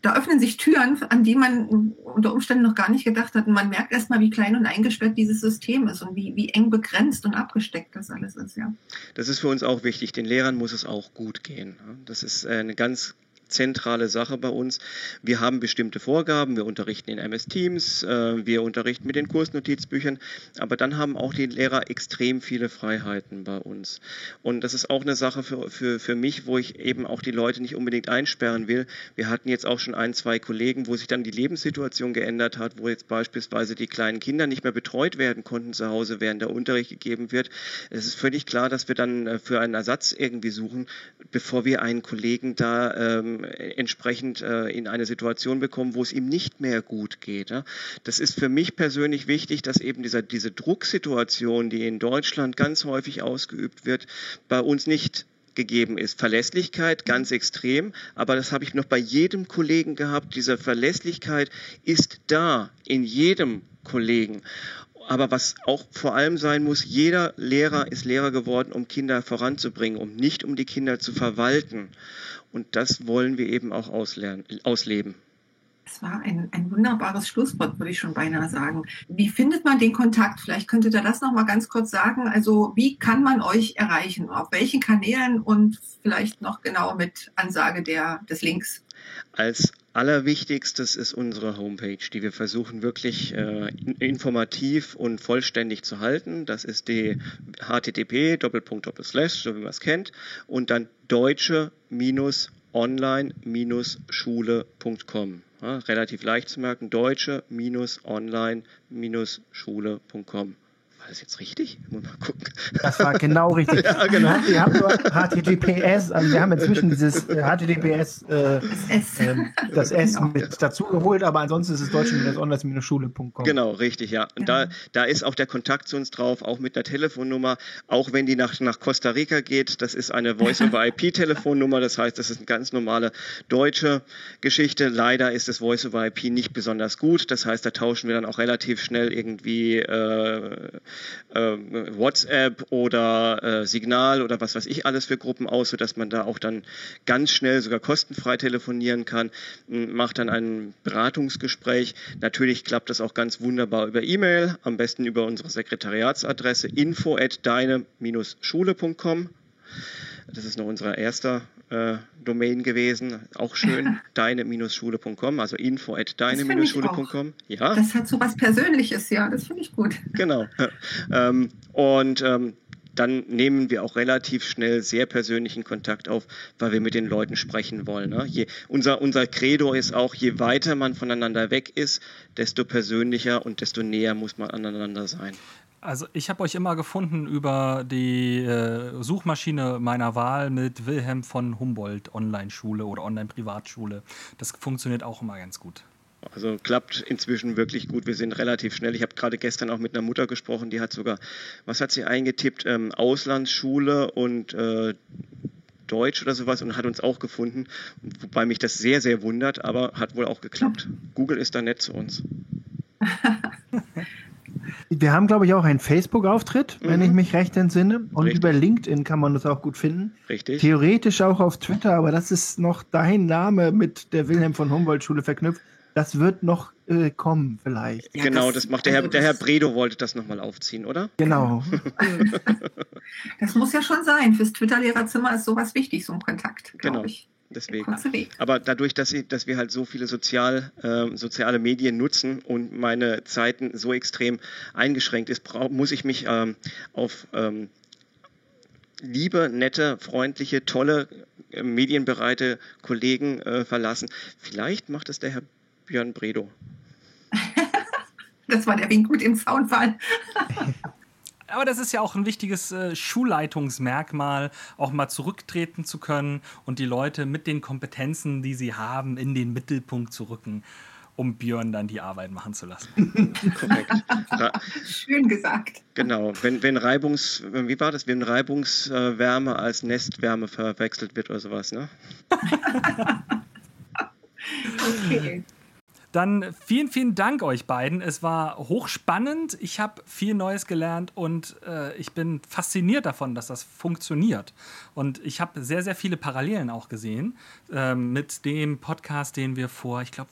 da öffnen sich Türen, an die man unter Umständen noch gar nicht gedacht hat. Und man merkt erstmal, wie klein und eingesperrt dieses System ist und wie, wie eng begrenzt und abgesteckt das alles ist, ja. Das ist für uns auch wichtig. Den Lehrern muss es auch gut gehen. Das ist eine ganz zentrale Sache bei uns. Wir haben bestimmte Vorgaben, wir unterrichten in MS Teams, äh, wir unterrichten mit den Kursnotizbüchern, aber dann haben auch die Lehrer extrem viele Freiheiten bei uns. Und das ist auch eine Sache für, für, für mich, wo ich eben auch die Leute nicht unbedingt einsperren will. Wir hatten jetzt auch schon ein, zwei Kollegen, wo sich dann die Lebenssituation geändert hat, wo jetzt beispielsweise die kleinen Kinder nicht mehr betreut werden konnten zu Hause, während der Unterricht gegeben wird. Es ist völlig klar, dass wir dann äh, für einen Ersatz irgendwie suchen, bevor wir einen Kollegen da ähm, entsprechend äh, in eine Situation bekommen, wo es ihm nicht mehr gut geht. Ja? Das ist für mich persönlich wichtig, dass eben dieser, diese Drucksituation, die in Deutschland ganz häufig ausgeübt wird, bei uns nicht gegeben ist. Verlässlichkeit ganz extrem, aber das habe ich noch bei jedem Kollegen gehabt. Diese Verlässlichkeit ist da in jedem Kollegen. Aber was auch vor allem sein muss, jeder Lehrer ist Lehrer geworden, um Kinder voranzubringen, um nicht um die Kinder zu verwalten. Und das wollen wir eben auch ausleben. Es war ein, ein wunderbares Schlusswort, würde ich schon beinahe sagen. Wie findet man den Kontakt? Vielleicht könntet ihr das noch mal ganz kurz sagen. Also wie kann man euch erreichen? Auf welchen Kanälen und vielleicht noch genau mit Ansage der, des Links? Als allerwichtigstes ist unsere Homepage, die wir versuchen wirklich äh, informativ und vollständig zu halten. Das ist die http so wie man es kennt und dann deutsche online-schule.com. Ja, relativ leicht zu merken, deutsche-online-schule.com. War das jetzt richtig? Muss mal gucken. Das war genau richtig. [laughs] ja, genau. Wir haben nur HTTPS, also wir haben inzwischen dieses HTTPS, äh, das S, äh, das S genau. mit dazu geholt, aber ansonsten ist es deutsch-online-schule.com. Genau, richtig, ja. Und da, da ist auch der Kontakt zu uns drauf, auch mit einer Telefonnummer, auch wenn die nach, nach Costa Rica geht. Das ist eine Voice-over-IP-Telefonnummer, [laughs] das heißt, das ist eine ganz normale deutsche Geschichte. Leider ist das Voice-over-IP nicht besonders gut, das heißt, da tauschen wir dann auch relativ schnell irgendwie äh, äh, WhatsApp oder äh, Signal oder was weiß ich alles für Gruppen aus, sodass man da auch dann ganz schnell sogar kostenfrei telefonieren kann, macht dann ein Beratungsgespräch. Natürlich klappt das auch ganz wunderbar über E-Mail, am besten über unsere Sekretariatsadresse info at deine-schule.com. Das ist noch unser erster äh, Domain gewesen. Auch schön, [laughs] deine-schule.com, also info at deine-schule.com. Ja. Das hat so was Persönliches, ja, das finde ich gut. Genau. [laughs] Ähm, und ähm, dann nehmen wir auch relativ schnell sehr persönlichen Kontakt auf, weil wir mit den Leuten sprechen wollen. Ne? Je, unser, unser Credo ist auch, je weiter man voneinander weg ist, desto persönlicher und desto näher muss man aneinander sein. Also ich habe euch immer gefunden über die äh, Suchmaschine meiner Wahl mit Wilhelm von Humboldt Online-Schule oder Online-Privatschule. Das funktioniert auch immer ganz gut. Also klappt inzwischen wirklich gut. Wir sind relativ schnell. Ich habe gerade gestern auch mit einer Mutter gesprochen, die hat sogar, was hat sie eingetippt? Ähm, Auslandsschule und äh, Deutsch oder sowas und hat uns auch gefunden. Wobei mich das sehr, sehr wundert, aber hat wohl auch geklappt. Google ist da nett zu uns. [laughs] Wir haben, glaube ich, auch einen Facebook-Auftritt, mhm. wenn ich mich recht entsinne. Und Richtig. über LinkedIn kann man das auch gut finden. Richtig. Theoretisch auch auf Twitter, aber das ist noch dein Name mit der Wilhelm von Humboldt-Schule verknüpft. Das wird noch äh, kommen, vielleicht. Ja, genau, das, das macht der Herr, also der Herr Bredo wollte das nochmal aufziehen, oder? Genau. [laughs] das muss ja schon sein. Fürs Twitter-Lehrerzimmer ist sowas wichtig, so ein Kontakt, glaube genau. ich. Deswegen. Aber dadurch, dass, ich, dass wir halt so viele sozial, äh, soziale Medien nutzen und meine Zeiten so extrem eingeschränkt ist, muss ich mich ähm, auf ähm, liebe, nette, freundliche, tolle, äh, medienbereite Kollegen äh, verlassen. Vielleicht macht es der Herr Björn Bredow. [laughs] das war der Wink gut im Soundfall. [laughs] Aber das ist ja auch ein wichtiges äh, Schulleitungsmerkmal, auch mal zurücktreten zu können und die Leute mit den Kompetenzen, die sie haben, in den Mittelpunkt zu rücken, um Björn dann die Arbeit machen zu lassen. [laughs] Korrekt. Schön gesagt. Genau. Wenn, wenn Reibungs, wie war das, wenn Reibungswärme als Nestwärme verwechselt wird oder sowas, ne? [laughs] okay. Dann vielen, vielen Dank euch beiden. Es war hochspannend. Ich habe viel Neues gelernt und äh, ich bin fasziniert davon, dass das funktioniert. Und ich habe sehr, sehr viele Parallelen auch gesehen äh, mit dem Podcast, den wir vor, ich glaube,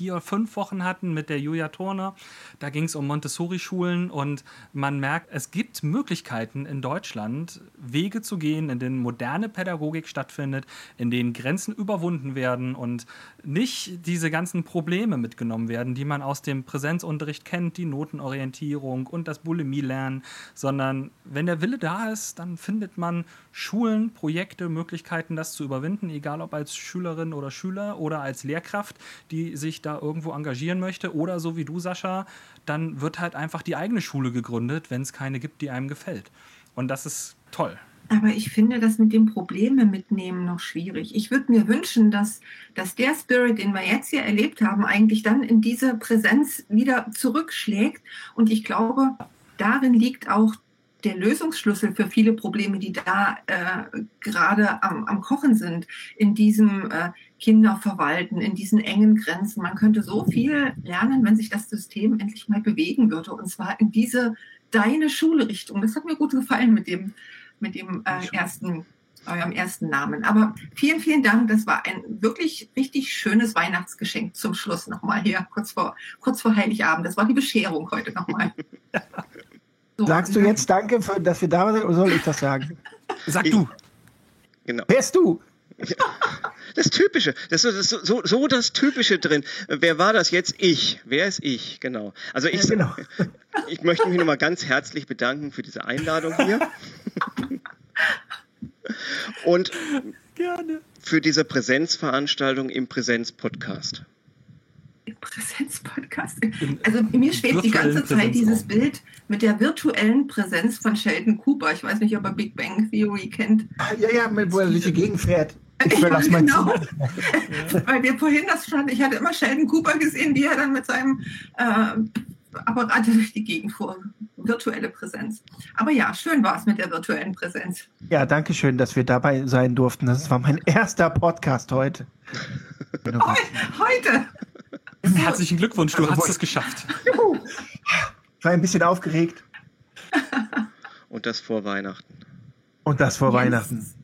vier, fünf Wochen hatten mit der Julia Turner. Da ging es um Montessori-Schulen und man merkt, es gibt Möglichkeiten in Deutschland, Wege zu gehen, in denen moderne Pädagogik stattfindet, in denen Grenzen überwunden werden und nicht diese ganzen Probleme mitgenommen werden, die man aus dem Präsenzunterricht kennt, die Notenorientierung und das Bulimie-Lernen, sondern wenn der Wille da ist, dann findet man Schulen, Projekte, Möglichkeiten, das zu überwinden, egal ob als Schülerin oder Schüler oder als Lehrkraft, die sich da irgendwo engagieren möchte oder so wie du, Sascha, dann wird halt einfach die eigene Schule gegründet, wenn es keine gibt, die einem gefällt. Und das ist toll. Aber ich finde das mit dem Probleme mitnehmen noch schwierig. Ich würde mir wünschen, dass, dass der Spirit, den wir jetzt hier erlebt haben, eigentlich dann in diese Präsenz wieder zurückschlägt. Und ich glaube, darin liegt auch der Lösungsschlüssel für viele Probleme, die da äh, gerade am, am Kochen sind, in diesem äh, Kinderverwalten, in diesen engen Grenzen. Man könnte so viel lernen, wenn sich das System endlich mal bewegen würde. Und zwar in diese deine Schule-Richtung. Das hat mir gut gefallen mit dem, mit dem äh, ersten eurem ersten Namen. Aber vielen, vielen Dank. Das war ein wirklich richtig schönes Weihnachtsgeschenk zum Schluss nochmal hier, kurz vor, kurz vor Heiligabend. Das war die Bescherung heute nochmal. [laughs] So, Sagst du jetzt Danke, für, dass wir da sind, oder soll ich das sagen? [laughs] Sag ich, du. Genau. Wer bist du? Das Typische, das ist so, so, so, das Typische drin. Wer war das jetzt? Ich. Wer ist ich? Genau. Also ich, ja, genau. [laughs] ich möchte mich nochmal ganz herzlich bedanken für diese Einladung hier. [laughs] Und Gerne. für diese Präsenzveranstaltung im Präsenzpodcast. Präsenzpodcast. Also mir schwebt die ganze Zeit dieses Bild mit der virtuellen Präsenz von Sheldon Cooper. Ich weiß nicht, ob er Big Bang Theory kennt. Ja, ja, wo er durch die Gegend fährt. [laughs] Ich ja, genau. [laughs] Weil wir vorhin das schon, ich hatte immer Sheldon Cooper gesehen, wie er dann mit seinem äh, Apparat durch die Gegend fuhr. Virtuelle Präsenz. Aber ja, schön war es mit der virtuellen Präsenz. Ja, danke schön, dass wir dabei sein durften. Das war mein erster Podcast heute. heute. Herzlichen Glückwunsch, du also, hast es geschafft. Juhu. Ich war ein bisschen aufgeregt. Und das vor Weihnachten. Und das vor yes. Weihnachten.